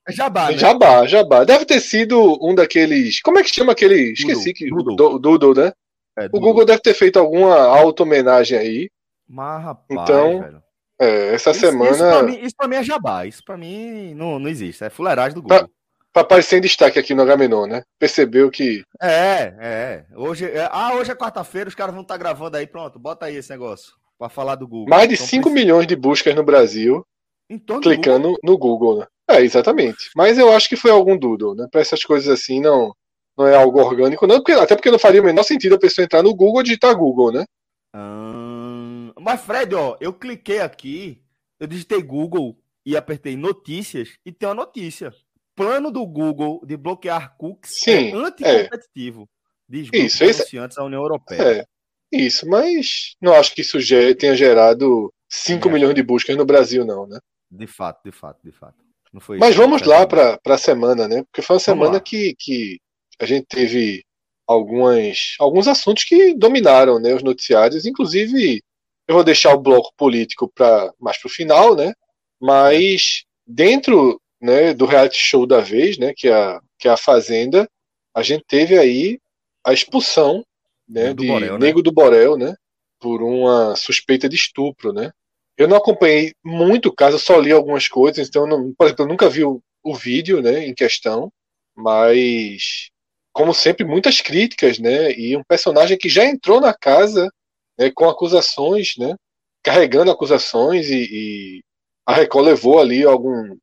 Jabá, né? Jabá, Jabá. Deve ter sido um daqueles. Como é que chama aquele? Esqueci que. Doodle. Do- Doodle, né? É, O Google deve ter feito alguma auto-homenagem aí. Mas, rapaz, Então, velho. É, essa Isso, isso, pra semana. mim, isso pra mim é jabá. Isso pra mim não, não existe. É fuleiragem do Google. Pra aparecer em destaque aqui no Agamenon, né? Percebeu que. É, é. Hoje é, ah, hoje é quarta-feira, os caras vão estar gravando aí. Pronto, bota aí esse negócio pra falar do Google. Mais de Então, 5 precisa- milhões de buscas no Brasil Em torno do Google. clicando no Google, né? É, exatamente. Mas eu acho que foi algum doodle, né? Pra essas coisas assim não, não é algo orgânico, não. Porque, até porque não faria o menor sentido a pessoa entrar no Google e digitar Google, né? Ahn, Mas, Fred, ó, eu cliquei aqui, eu digitei Google e apertei notícias e tem uma notícia. Plano do Google de bloquear cookies Sim, é anticompetitivo. Diz grupo Isso, anunciantes da União Europeia. É. Isso, mas não acho que isso tenha gerado 5 É. milhões de buscas no Brasil, não, né? De fato, de fato, de fato. Não foi Mas vamos lá para a semana, né? Porque foi uma Vamos semana lá. que, que a gente teve algumas, alguns assuntos que dominaram né, os noticiários. Inclusive, eu vou deixar o bloco político para mais para o final, né? Mas dentro né, do reality show da vez, né? Que é, a, que é a Fazenda, a gente teve aí a expulsão né, do de Borel, né? Nego do Borel, né? Por uma suspeita de estupro, né? Eu não acompanhei muito o caso, só li algumas coisas, então, não, por exemplo, eu nunca vi o, o vídeo né, em questão, mas, como sempre, muitas críticas, né? E um personagem que já entrou na casa né, com acusações, né? Carregando acusações e, e a Record levou ali algum,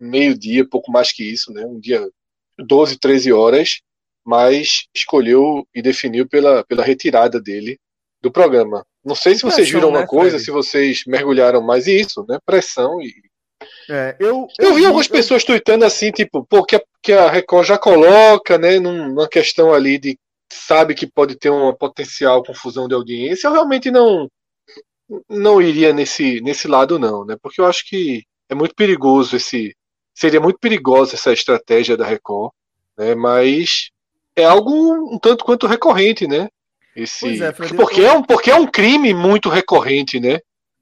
meio-dia, pouco mais que isso, né? Um dia, 12, 13 horas, mas escolheu e definiu pela, pela retirada dele do programa. Não sei se vocês viram uma né, coisa, Fred? se vocês mergulharam mais isso, né? Pressão e É, eu, eu vi algumas eu- pessoas tweetando assim, tipo, pô, que a, que a Record já coloca, né, num- numa questão ali de sabe que pode ter uma potencial confusão de audiência. Eu realmente não não iria nesse nesse lado não, né? Porque eu acho que é muito perigoso esse. Seria muito perigosa essa estratégia da Record, né? Mas é algo um tanto quanto recorrente, né? Esse, é, porque, é um, porque é um crime muito recorrente, né?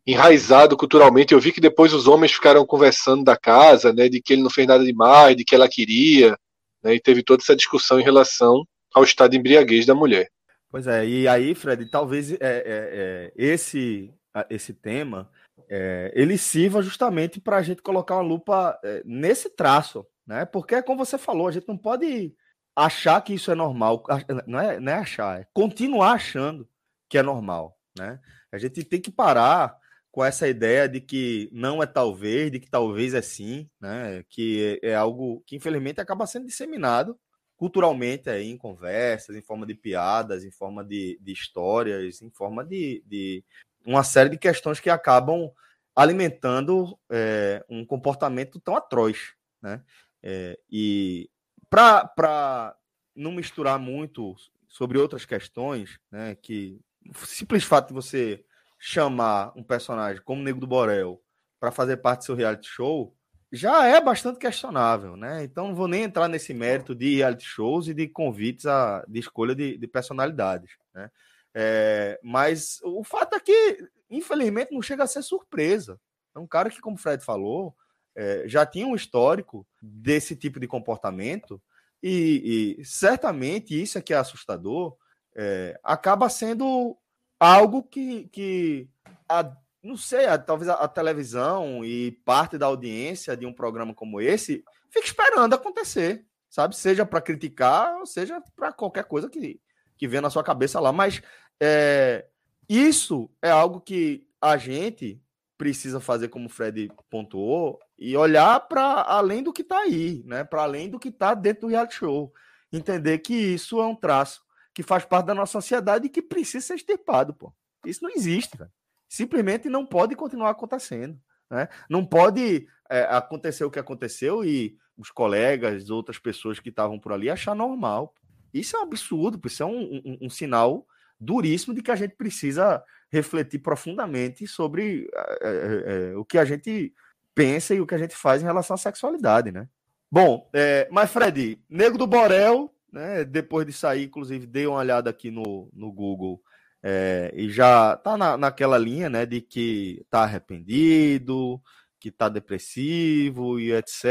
Enraizado culturalmente. Eu vi que depois os homens ficaram conversando da casa, né? De que ele não fez nada demais, de que ela queria, né? E teve toda essa discussão em relação ao estado de embriaguez da mulher. Pois é, e aí, Fred, talvez é, é, é esse, esse tema é, ele sirva justamente para a gente colocar uma lupa é, nesse traço, né? Porque, como você falou, a gente não pode achar que isso é normal, não é, não é achar, é continuar achando que é normal, né? A gente tem que parar com essa ideia de que não é talvez, de que talvez é sim, né? Que é, é algo que infelizmente acaba sendo disseminado culturalmente aí em conversas, em forma de piadas, em forma de, de histórias, em forma de, de uma série de questões que acabam alimentando é, um comportamento tão atroz, né? É, e para não misturar muito sobre outras questões, né, que o simples fato de você chamar um personagem como Nego do Borel para fazer parte do seu reality show já é bastante questionável, né? Então não vou nem entrar nesse mérito de reality shows e de convites a, de escolha de, de personalidades, né? É, mas o fato é que, infelizmente, não chega a ser surpresa. É um cara que, como o Fred falou, é, já tinha um histórico desse tipo de comportamento e, e certamente isso é que é assustador, é, acaba sendo algo que, que a, não sei, a, talvez a, a, televisão e parte da audiência de um programa como esse fica esperando acontecer, sabe? Seja para criticar, ou seja para qualquer coisa que, que vem na sua cabeça lá. Mas é, isso é algo que a gente precisa fazer, como o Fred pontuou, e olhar para além do que está aí, né? Para além do que está dentro do reality show. Entender que isso é um traço que faz parte da nossa sociedade e que precisa ser extirpado, pô. Isso não existe, velho. Simplesmente não pode continuar acontecendo. Né? Não pode é, acontecer o que aconteceu e os colegas, outras pessoas que estavam por ali achar normal. Isso é um absurdo, isso é um, um, um sinal duríssimo de que a gente precisa refletir profundamente sobre é, é, é, o que a gente pensa e o que a gente faz em relação à sexualidade, né? Bom, é, mas Fred, Nego do Borel, né, depois de sair, inclusive, dei uma olhada aqui no, no Google é, e já tá na, naquela linha, né, de que tá arrependido, que tá depressivo e etc.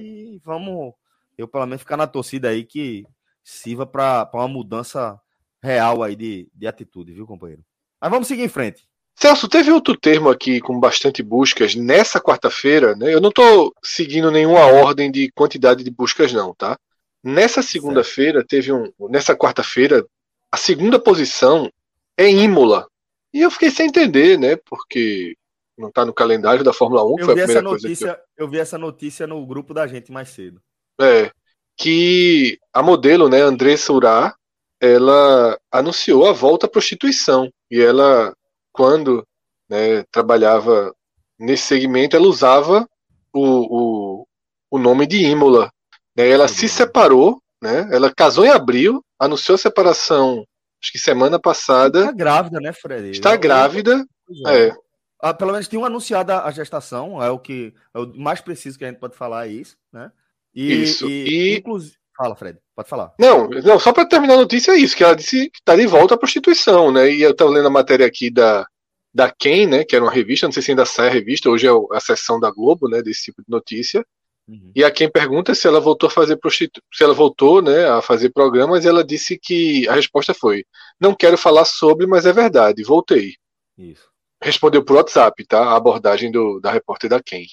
E vamos, eu pelo menos ficar na torcida aí que sirva para uma mudança real aí de, de atitude, viu, companheiro? Mas vamos seguir em frente. Celso, teve outro termo aqui com bastante buscas nessa quarta-feira, né? Eu não estou seguindo nenhuma ordem de quantidade de buscas, não, tá? Nessa segunda-feira teve um. Nessa quarta-feira, a segunda posição é Imola. E eu fiquei sem entender, né? Porque não está no calendário da Fórmula 1. Eu, foi vi, a essa notícia, eu... eu vi essa notícia no grupo da gente mais cedo. É. Que a modelo, né, Andressa Urá, ela anunciou a volta à prostituição. E ela quando né, trabalhava nesse segmento, ela usava o, o, o nome de Imola. Né? Ela se separou, né? ela casou em abril, anunciou a separação, acho que semana passada. Está grávida, né, Fred? Está grávida. É. é. Ah, pelo menos tinha anunciado a gestação, é o que é o mais preciso que a gente pode falar, é isso, né? E, isso. E, e... Inclusive... Fala, Fred, pode falar. Não, não só para terminar a notícia é isso, que ela disse que está de volta à prostituição, né? E eu estava lendo a matéria aqui da, da Quem, né, que era uma revista, não sei se ainda sai a revista, hoje é a seção da Globo, né, desse tipo de notícia. Uhum. E a quem pergunta se ela voltou a fazer prostitu... se ela voltou, né, a fazer programas, e ela disse que a resposta foi: "Não quero falar sobre, mas é verdade, voltei". Isso. Respondeu por WhatsApp, tá? A abordagem do, da repórter da Quem.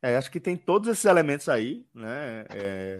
É, acho que tem todos esses elementos aí, né? É,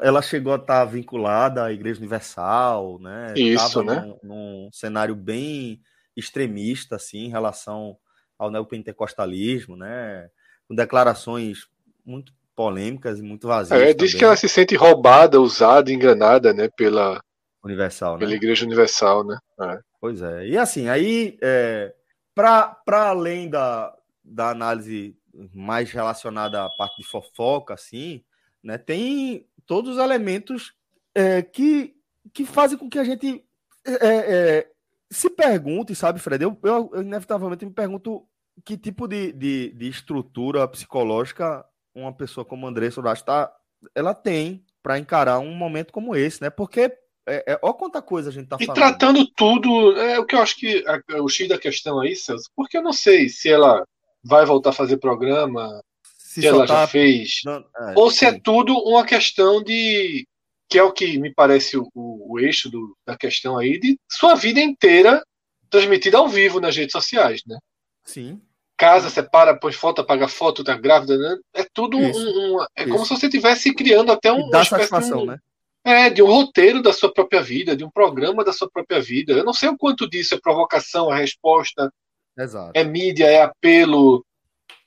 ela chegou a estar vinculada à Igreja Universal, né? Isso, Tava né? Num, num cenário bem extremista assim em relação ao neopentecostalismo, né? Com declarações muito polêmicas e muito vazias. É, diz que ela se sente roubada, usada, enganada, né, pela Universal, pela né? Igreja Universal, né? É. Pois é. E assim, aí é, para além da, da análise mais relacionada à parte de fofoca, assim, né, tem todos os elementos é, que, que fazem com que a gente é, é se pergunte, sabe, Fred? Eu, eu, eu, inevitavelmente me pergunto que tipo de, de, de estrutura psicológica uma pessoa como André Sorachi tá, ela tem para encarar um momento como esse, né? Porque é, é, olha quanta coisa a gente tá e falando. tratando tudo, é o que eu acho que é, o X da questão aí, Celso, porque eu não sei se ela vai voltar a fazer programa, se, ela tá... já fez, não, é, ou se é tudo uma questão de que é o que me parece o, o, o eixo do, da questão aí de sua vida inteira transmitida ao vivo nas redes sociais, né? Sim. Casa, separa, põe foto, apaga foto, tá grávida, né? É tudo um, um, é Isso. como se você estivesse criando até um, uma satisfação, de um, né? É, de um roteiro da sua própria vida, de um programa da sua própria vida. Eu não sei o quanto disso é provocação, é resposta, Exato. é mídia, é apelo.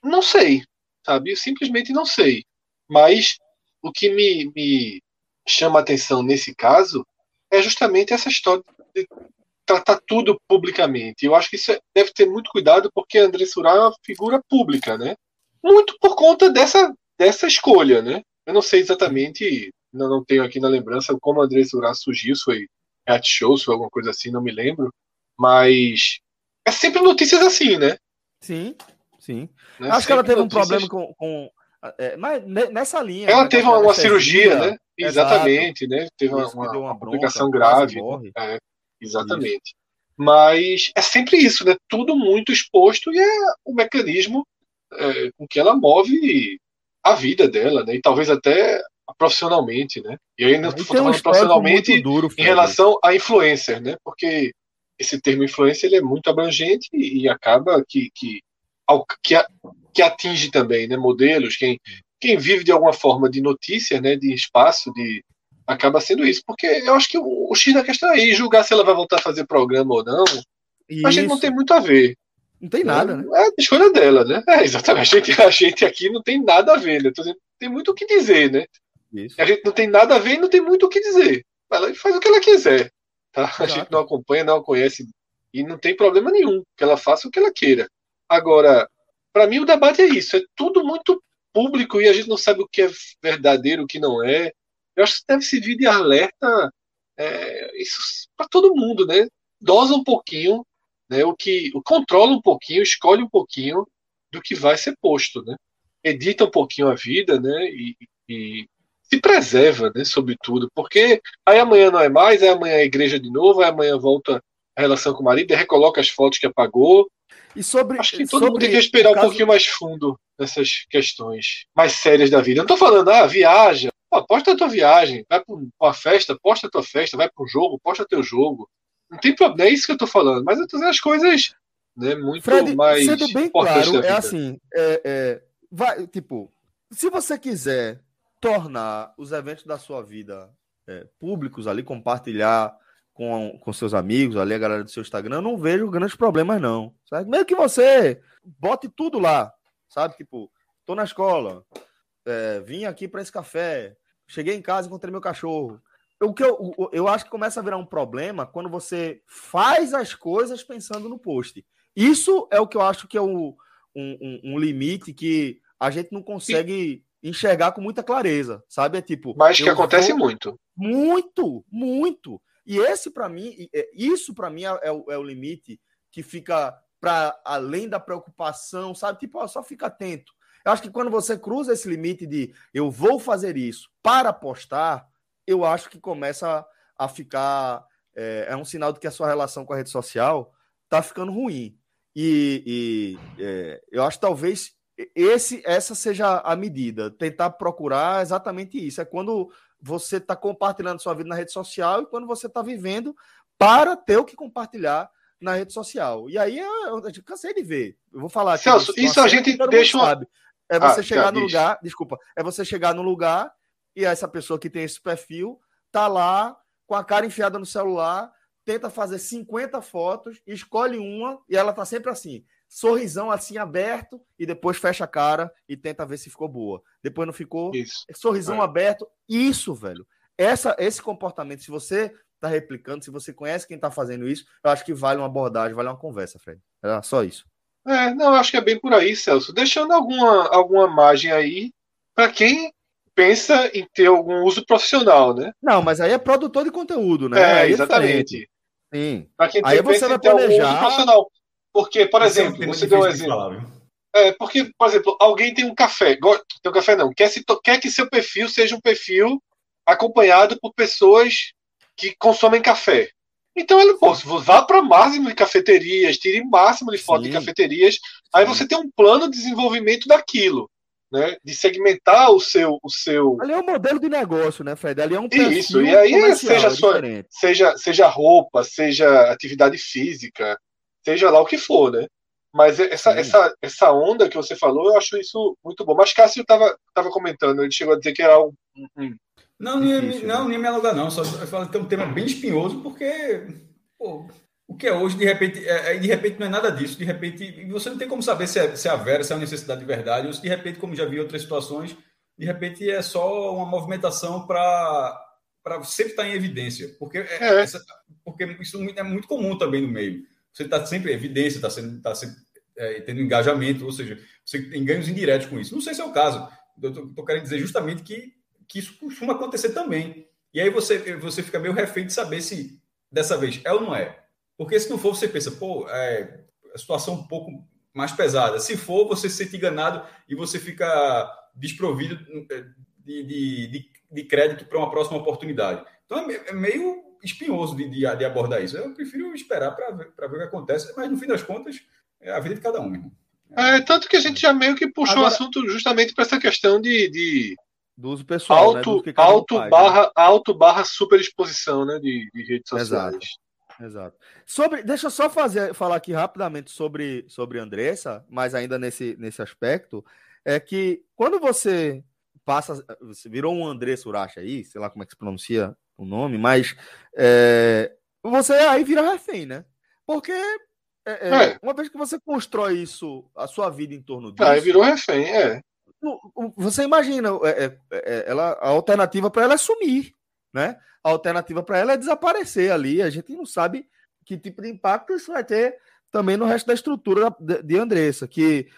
Não sei, sabe? Eu simplesmente não sei. Mas o que me, me chama atenção nesse caso é justamente essa história de tratar tudo publicamente. Eu acho que isso é, deve ter muito cuidado porque André Surá é uma figura pública, né? Muito por conta dessa, dessa escolha, né? Eu não sei exatamente, não, não tenho aqui na lembrança como André Surá surgiu, foi at show, foi alguma coisa assim, não me lembro. Mas é sempre notícias assim, né? Sim, sim. Né? Acho sempre que ela teve um problema com, com é, mas nessa linha. Ela né, teve uma, uma cirurgia, né? Exatamente, né? Teve uma, uma, uma complicação grave. Né? É, exatamente. Isso. Mas é sempre isso, né? Tudo muito exposto e é o mecanismo é, com que ela move a vida dela, né? E talvez até profissionalmente, né? E aí não estou falando um profissionalmente duro, em relação a influencer, né? Porque esse termo influencer ele é muito abrangente e, e acaba que, que, que, que atinge também, né? Modelos, quem, quem vive de alguma forma de notícia, né? De espaço, de acaba sendo isso, porque eu acho que o, o X da questão é aí, julgar se ela vai voltar a fazer programa ou não, isso. a gente não tem muito a ver. Não tem nada, é, né? É a escolha dela, né? É, exatamente. A gente, a gente aqui não tem nada a ver, né? Dizendo, tem muito o que dizer, né? Isso. A gente não tem nada a ver e não tem muito o que dizer. Ela faz o que ela quiser. Tá? A gente não acompanha, não a conhece e não tem problema nenhum que ela faça o que ela queira. Agora, para mim o debate é isso, é tudo muito público e a gente não sabe o que é verdadeiro, o que não é. Eu acho que deve servir de alerta é, isso para todo mundo, né? Dosa um pouquinho, né? O que controla um pouquinho, escolhe um pouquinho do que vai ser posto, né? Edita um pouquinho a vida, né? E, e se preserva, né? Sobretudo, porque aí amanhã não é mais, aí amanhã é igreja de novo, aí amanhã volta a relação com o marido, recoloca as fotos que apagou. E sobre, Acho que todo sobre mundo tem que respirar caso... um pouquinho mais fundo nessas questões mais sérias da vida. Eu não tô falando, ah, viaja, Pô, posta a tua viagem, vai para uma festa, posta a tua festa, vai para um jogo, posta teu jogo. Não tem problema, é isso que eu tô falando, mas eu tô dizendo as coisas né, muito Fred, mais. Sendo bem claro, é assim, é, é, vai, tipo, se você quiser tornar os eventos da sua vida é, públicos ali, compartilhar com, com seus amigos, ali a galera do seu Instagram, eu não vejo grandes problemas, não. Sabe? Mesmo que você bote tudo lá, sabe? Tipo, tô na escola, é, vim aqui para esse café, Cheguei em casa e encontrei meu cachorro. O que eu, eu acho que começa a virar um problema quando você faz as coisas pensando no post. Isso é o que eu acho que é um, um, um limite que a gente não consegue enxergar com muita clareza, sabe? É tipo. Mas que acontece vou... muito. Muito, muito. E esse, para mim, é, isso para mim é, é, o, é o limite que fica para além da preocupação, sabe? Tipo, ó, só fica atento. Eu acho que quando você cruza esse limite de eu vou fazer isso para postar, eu acho que começa a ficar. É, é um sinal de que a sua relação com a rede social está ficando ruim. E, e é, eu acho que talvez esse, essa seja a medida. Tentar procurar exatamente isso. É quando você está compartilhando sua vida na rede social e quando você está vivendo para ter o que compartilhar na rede social. E aí eu, eu, cansei de ver. Eu vou falar. Celso, isso a gente deixa uma, sabe. É você ah, chegar no lugar, desculpa, é você chegar no lugar e essa pessoa que tem esse perfil tá lá com a cara enfiada no celular, tenta fazer 50 fotos, escolhe uma e ela tá sempre assim, sorrisão assim aberto e depois fecha a cara e tenta ver se ficou boa. Depois não ficou, isso. sorrisão é. aberto. Isso, velho. Essa, esse comportamento, se você tá replicando, se você conhece quem tá fazendo isso, eu acho que vale uma abordagem, vale uma conversa, Fred. Era só isso. É, não, acho que é bem por aí, Celso. Deixando alguma, alguma margem aí para quem pensa em ter algum uso profissional, né? Não, mas aí é produtor de conteúdo, né? É, aí é exatamente. É Sim. Para quem aí você vai planejar... Porque, por Esse exemplo, é um você deu um exemplo. Falar, é, porque, por exemplo, alguém tem um café, tem um café não, quer, se, quer que seu perfil seja um perfil acompanhado por pessoas que consomem café. Então ele, pô, vá para o máximo de cafeterias, tire o máximo de foto Sim. de cafeterias, aí você tem um plano de desenvolvimento daquilo né, de segmentar o seu, o seu. Ali é um modelo de negócio, né, Fred? Ali é um Isso, e aí seja, sua, seja, seja roupa, seja atividade física, seja lá o que for, né? Mas essa, essa, essa onda que você falou, eu acho isso muito bom. Mas Cássio estava tava comentando, ele chegou a dizer que era um. um não, não, ia, não, nem me alugar, não. Só eu falo que é um tema bem espinhoso, porque pô, o que é hoje, de repente, é, é, de repente não é nada disso. De repente, você não tem como saber se é, se é a vera, se é uma necessidade de verdade, ou se de repente, como já vi em outras situações, de repente é só uma movimentação para para sempre estar em evidência. Porque, é, é. Essa, porque isso é muito comum também no meio. Você está sempre em evidência, está sendo, tá sempre é, tendo engajamento, ou seja, você tem ganhos indiretos com isso. Não sei se é o caso. Eu estou querendo dizer justamente que, que isso costuma acontecer também. E aí você, você fica meio refém de saber se dessa vez é ou não é. Porque se não for, você pensa, pô, é a situação um pouco mais pesada. Se for, você se sente enganado e você fica desprovido é, de, de, de, de crédito para uma próxima oportunidade. Então é, é meio espinhoso de, de, de abordar isso. Eu prefiro esperar para ver, ver o que acontece, mas no fim das contas, é a vida de cada um. Irmão. É, tanto que a gente já meio que puxou Agora, o assunto justamente para essa questão de, de do uso pessoal, né, alto, né? alto, faz, barra, né? alto barra superexposição né, de, de redes sociais. Exato. Exato. Sobre, deixa eu só fazer, falar aqui rapidamente sobre, sobre Andressa, mas ainda nesse, nesse aspecto, é que quando você passa, você virou um André Suracha aí, sei lá como é que se pronuncia o nome, mas é, você aí vira refém, né? Porque é, é, é. uma vez que você constrói isso, a sua vida em torno disso. Aí virou refém, é. Você imagina, é, é, ela, a alternativa para ela é sumir né? A alternativa para ela é desaparecer ali. A gente não sabe que tipo de impacto isso vai ter também no resto da estrutura de Andressa, que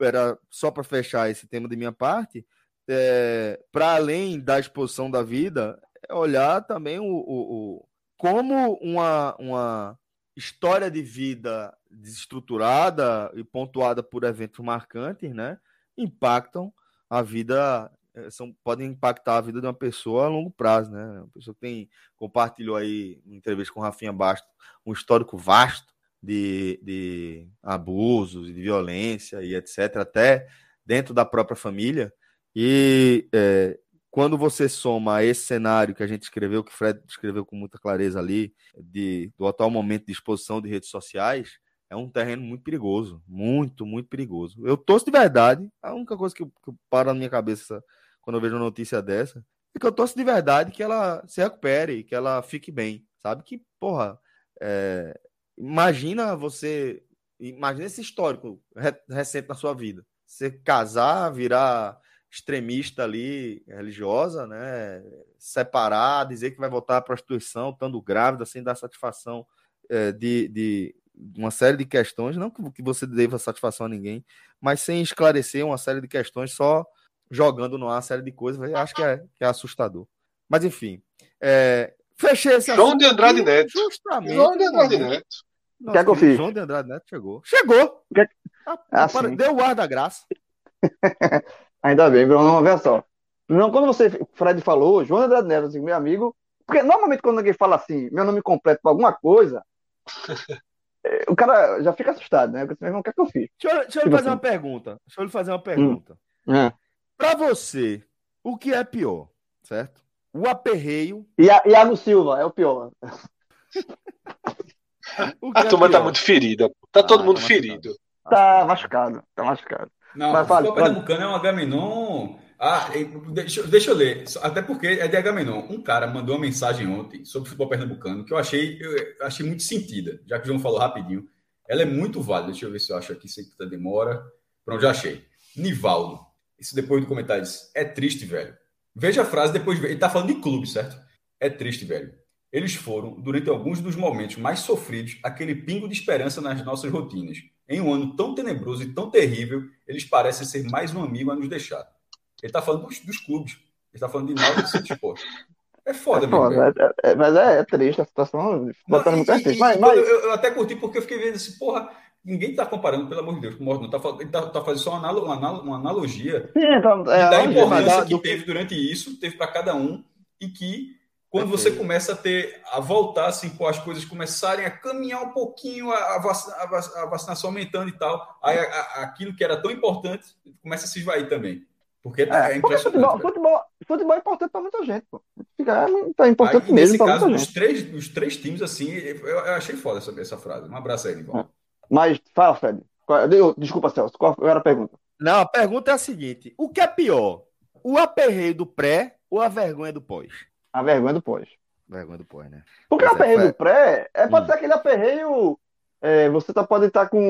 era só para fechar esse tema de minha parte, é, para além da exposição da vida, olhar também o, o, o, como uma, uma história de vida desestruturada e pontuada por eventos marcantes, né, impactam a vida é, são, podem impactar a vida de uma pessoa a longo prazo, né? Uma pessoa que tem, compartilhou aí, uma entrevista com Rafinha Basto, um histórico vasto de, de abusos, de violência e etc., até dentro da própria família. E é, quando você soma esse cenário que a gente escreveu, que o Fred escreveu com muita clareza ali, de, do atual momento de exposição de redes sociais, é um terreno muito perigoso, muito, muito perigoso. Eu torço de verdade, a única coisa que, que para na minha cabeça quando eu vejo uma notícia dessa, é que eu torço de verdade que ela se recupere, que ela fique bem, sabe? Que, porra, é... imagina você, imagina esse histórico recente na sua vida. Você casar, virar extremista ali, religiosa, né? Separar, dizer que vai voltar à prostituição, estando grávida, sem dar satisfação é, de, de uma série de questões, não que você deva satisfação a ninguém, mas sem esclarecer uma série de questões só jogando no ar uma série de coisas, acho que é, que é assustador. Mas enfim, é, fechei esse João de Andrade Neto. Justamente. João de Andrade Neto. Nossa, Quer que eu fiz? João de Andrade Neto chegou. Chegou! Quer... Ah, ah, deu o ar da graça. Ainda bem, virou uma vez só. Não, quando você, Fred falou, João de Andrade Neto, assim, meu amigo, porque normalmente quando alguém fala assim, meu nome completo para alguma coisa, é, o cara já fica assustado, né? Porque, o que é que eu fiz? Deixa eu, deixa eu lhe tipo fazer assim. uma pergunta. Deixa eu lhe fazer uma pergunta. Hum. É. Para você, o que é pior, certo? O aperreio. E a, Iago Silva é o pior. o a é turma tá pior? tá muito ferida. Tá ah, todo mundo tá ferido. Tá machucado, tá machucado. Não, Mas, vale, o Pernambucano é um Agamenon. Ah, deixa, deixa eu ler. Até porque é de Agamenon. Um cara mandou uma mensagem ontem sobre o futebol pernambucano que eu achei, eu achei muito sentida, já que o João falou rapidinho. Ela é muito válida. Deixa eu ver se eu acho aqui, sem tanta demora. Pronto, já achei. Nivaldo. Isso depois do comentário diz, é triste, velho. Veja a frase depois. Ele tá falando de clube, certo? É triste, velho. Eles foram, durante alguns dos momentos mais sofridos, aquele pingo de esperança nas nossas rotinas. Em um ano tão tenebroso e tão terrível, eles parecem ser mais um amigo a nos deixar. Ele tá falando dos, dos clubes. Ele tá falando de Náutico e Santos. É foda, é foda é, é, mas é, é, triste a situação. Não, e, e, triste. Mas, mas... Eu, eu, até curti porque eu fiquei vendo assim, porra, ninguém está comparando, pelo amor de Deus, com morte, não. Tá, ele está tá fazendo só uma, analo- uma uma analogia Sim, então, é, da importância mas que do- teve durante isso, teve para cada um, e que quando você começa a ter, a voltar, assim, pô, as coisas começarem a caminhar um pouquinho, a, a vac- a vac- a vacinação aumentando e tal, aí a- a- aquilo que era tão importante começa a se esvair também. Porque tá- é, É, porque impressionante. futebol, velho. futebol, futebol é importante para muita gente, pô. É, é importante Aí, mesmo nesse caso, muita gente. três, dos três times, assim, eu, eu achei foda essa, essa frase. Um abraço aí, Nival. Mas, fala, Fred. Desculpa, Celso. Qual era a pergunta? Não, a pergunta é a seguinte: o que é pior? O aperreio do pré ou a vergonha do pós? A vergonha do pós. Vergonha do pós, né? Porque o é, aperreio foi- do pré é, pode Hum. ser aquele aperreio. é, você tá, pode estar com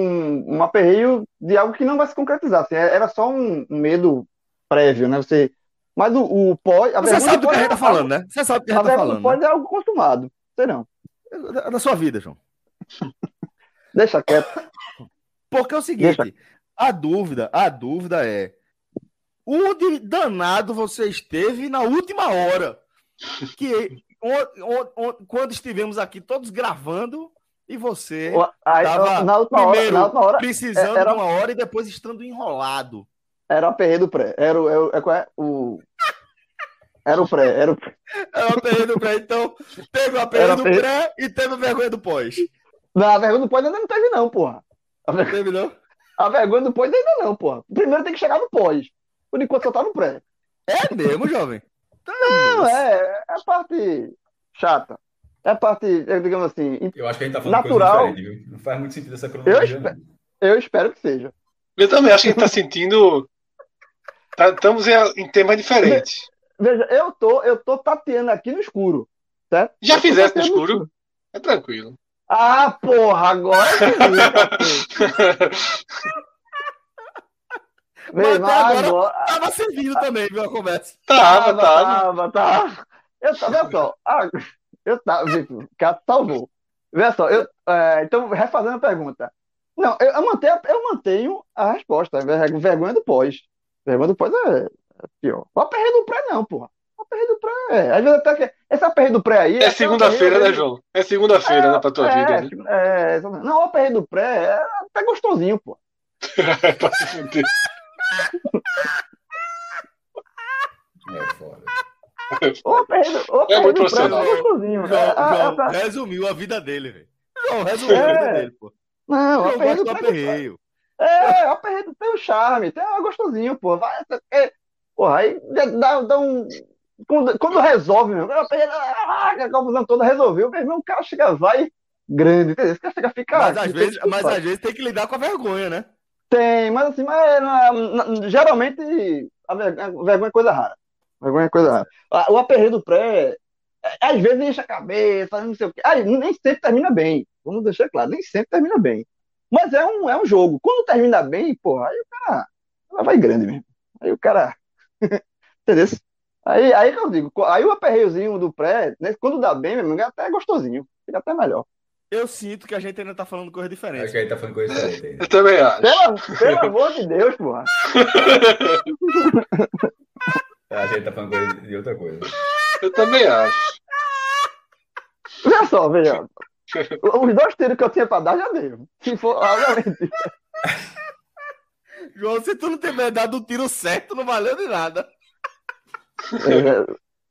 um aperreio de algo que não vai se concretizar. assim, é- era só um, medo prévio, né? Você, mas o, o pós. Você sabe do que a gente tá é falando, né? Você sabe do que a gente tá falando, pós é algo consumado. Sei não. né? Da- sua vida, João. Deixa quieto. Porque é o seguinte, a dúvida, a dúvida é onde danado você esteve na última hora? Que on- on- on- quando estivemos aqui todos gravando e você Aí, tava na, última hora, primeiro última hora precisando era- de uma hora e depois estando enrolado. era o aperreio do pré. Era o. Era o, é qual é? o era o pré. Era o, Era o aperreio do pré, então teve o aperreio do pré e teve a vergonha do pós. não, a vergonha do pós ainda não teve, não, porra. A ver- Teve, não? A vergonha do pós ainda não, porra. Primeiro tem que chegar no pós. Por enquanto só tá no pré. É mesmo, jovem? Tá Não, é, é a parte chata. É a parte, é, digamos assim, Eu acho que a gente tá falando Natural. coisa diferente, viu? Não faz muito sentido essa cronologia. espero- não. eu espero que seja. Eu também acho que a gente tá sentindo. tá- estamos em, em temas diferentes. Veja, eu tô, eu tô tateando aqui no escuro, certo? Já Eu tô fizesse no escuro? É tranquilo. Ah, porra, agora. Mas até agora- agora, Tava servindo também, viu, a conversa. Tava, tava. tava, tava. Eu tava, olha só, ah, eu tava, Vitor, o cara salvou. Veja só, eu, é, então, refazendo a pergunta. Não, eu, eu mantenho, eu mantenho a resposta, ver- vergonha do pós. Vergonha do pós é, é pior. O aperreio do pré não, porra. O aperreio do pré é, às vezes até que, esse aperreio do pré aí... É segunda-feira, né, João? É segunda-feira, né, pra tua é, vida, né? é, exatamente. não, o aperreio do pré é até gostosinho, pô. pra se fuder. É foda. É aperreio muito do pré é. João, É, a- João essa- resumiu a vida dele, velho. João resumiu a É. vida dele, pô. não, o João aperreio gosta do aperreio. É, o aperreio tem o charme, tem é gostosinho, pô. Vai, é, porra, aí dá, dá um. Quando, quando resolve, meu, o aperreio, ah, a confusão toda resolveu, meu irmão, o cara chega, vai grande, entendeu? Esse cara chega a ficar. Mas às vezes, mas às vezes tem que lidar com a vergonha, né? Tem, mas assim, mas, na- na- geralmente a vergonha, é coisa rara. Vergonha é coisa rara. O aperreio do pré, é, às vezes enche a cabeça, não sei o quê. Aí, nem sempre termina bem. Vamos deixar claro, nem sempre termina bem. Mas é um, é um jogo. Quando termina bem, porra, aí o cara ela vai grande mesmo. Aí o cara. Entendeu? Aí, aí que eu digo, aí o aperreiozinho do pré, né, quando dá bem, meu amigo, é até gostosinho. Fica até melhor. Eu sinto que a gente ainda tá falando coisa Acho diferente. que a gente tá falando coisa diferente aí. né? Eu também acho. Pelo, pelo amor de Deus, porra. A gente tá falando coisa de outra coisa. Eu também acho. Veja só, veja. Os dois tiros que eu tinha pra dar já deu. Se for, obviamente. João, se tu não tiver dado o tiro certo, não valeu de nada.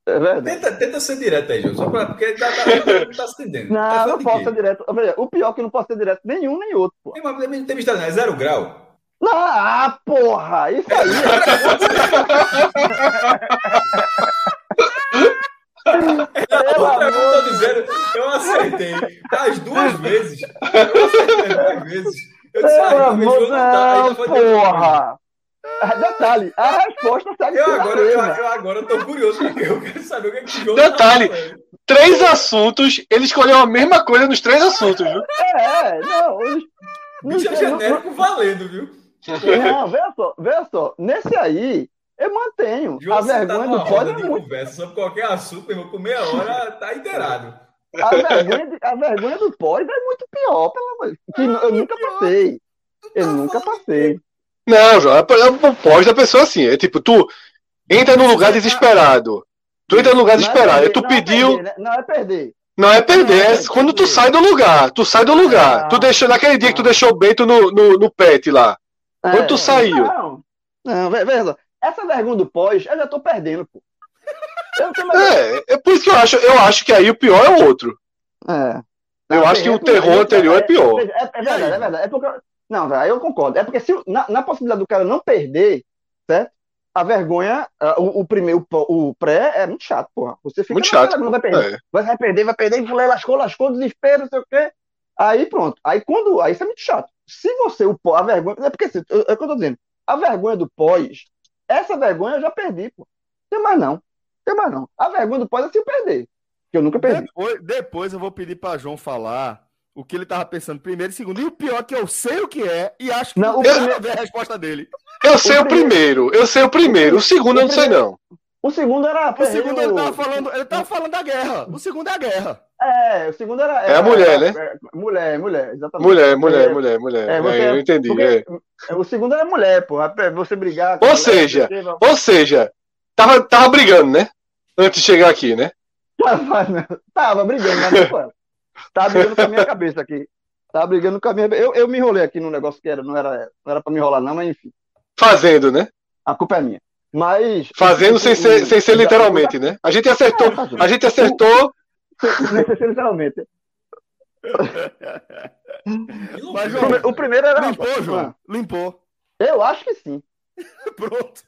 É, é verdade. Tenta, tenta ser direto aí, João. Só pra, porque dá, dá, não tá se entendendo. Não, Tá não falando de posso ser direto. O pior é que não posso ser direto nenhum nem outro, pô. Tem uma entrevista, não, é zero grau. Não, ah, porra! Isso aí. Pelo Outra amor coisa, eu tô dizendo, eu acertei as duas vezes. Eu acertei as duas vezes. Eu disse, ah, não não, falei, porra! Ah, Detalhe, a resposta segue Eu sendo a agora, eu, mesma. eu agora tô curioso, porque eu quero saber o que é que o Detalhe. tá falando. Três assuntos, ele escolheu a mesma coisa nos três assuntos, viu? É, não. os- Bicho é não- genérico valendo, viu? Não, veja só, veja só. Nesse aí, eu mantenho. João, a você tá vergonha numa do pódio roda é de muito. conversa sobre qualquer assunto, meu irmão, com meia hora tá inteirado. A vergonha, de- a vergonha do pós é muito pior, pelo amor de Deus. Que eu nunca passei. Eu nunca passei. Não, João, é é o pós da pessoa assim. É tipo, tu entra num lugar desesperado. Tu entra num lugar é desesperado. perder, Tu é pediu. perder, né? Não é perder. Não é perder, é quando tu sai do lugar. Tu sai do lugar. Não. Tu deixou, naquele dia que tu deixou o Bento no, no, no pet lá. Quando tu saiu. Não, não, ve- veja. Essa vergonha do pós, eu já tô perdendo, pô. É, é por isso que eu acho, eu acho que aí o pior é o outro. É. Eu acho que o terror anterior é pior. É, é verdade, é verdade. É porque, não, aí eu concordo. É porque se, na, na possibilidade do cara não perder, certo? A vergonha, o, o primeiro, o pré é muito chato, porra. Você fica Muito chato. Não vai perder. É. Vai, vai perder, vai perder, e fulano lascou, lascou, desespero, não sei o quê. Aí pronto. Aí quando. Aí isso é muito chato. Se você, o a vergonha. É porque assim, eu- é o que eu tô dizendo. A vergonha do pós, essa vergonha eu já perdi, pô. Tem mais não. Não tem mais não. A vergonha do pós é se eu perder. Que eu nunca perdi. Depois, depois eu vou pedir pra João falar o que ele tava pensando primeiro e segundo. E o pior é que eu sei o que é e acho que Não, não, o primeiro- a ver a resposta dele. Eu sei O o primeiro, eu sei o primeiro. O segundo eu não sei, não. O segundo era. O segundo ele tava falando, ele tava falando da guerra. O segundo é a guerra. É, o segundo era. É a era- mulher, era- né? é, Mulher, mulher, exatamente. Mulher, mulher, É, mulher, mulher. É, você, É, eu entendi. porque- é. O segundo era mulher, pô. é Você brigar. com Ou mulher, seja, você vai- Ou seja, tava, tava brigando, né? Antes de chegar aqui, né? Tava, não. Tava brigando, mas não Tava brigando com a minha cabeça aqui. Tava brigando com a minha. Eu, eu me enrolei aqui num negócio que era, não, era, não era pra me enrolar, não, mas enfim. Fazendo, né? A culpa é minha. Mas. Fazendo sem ser, sem ser literalmente, né? A gente acertou, a gente acertou. Não sei se literalmente. Mas, João, O primeiro era. Limpou, João. Limpou. Eu acho que sim. Pronto.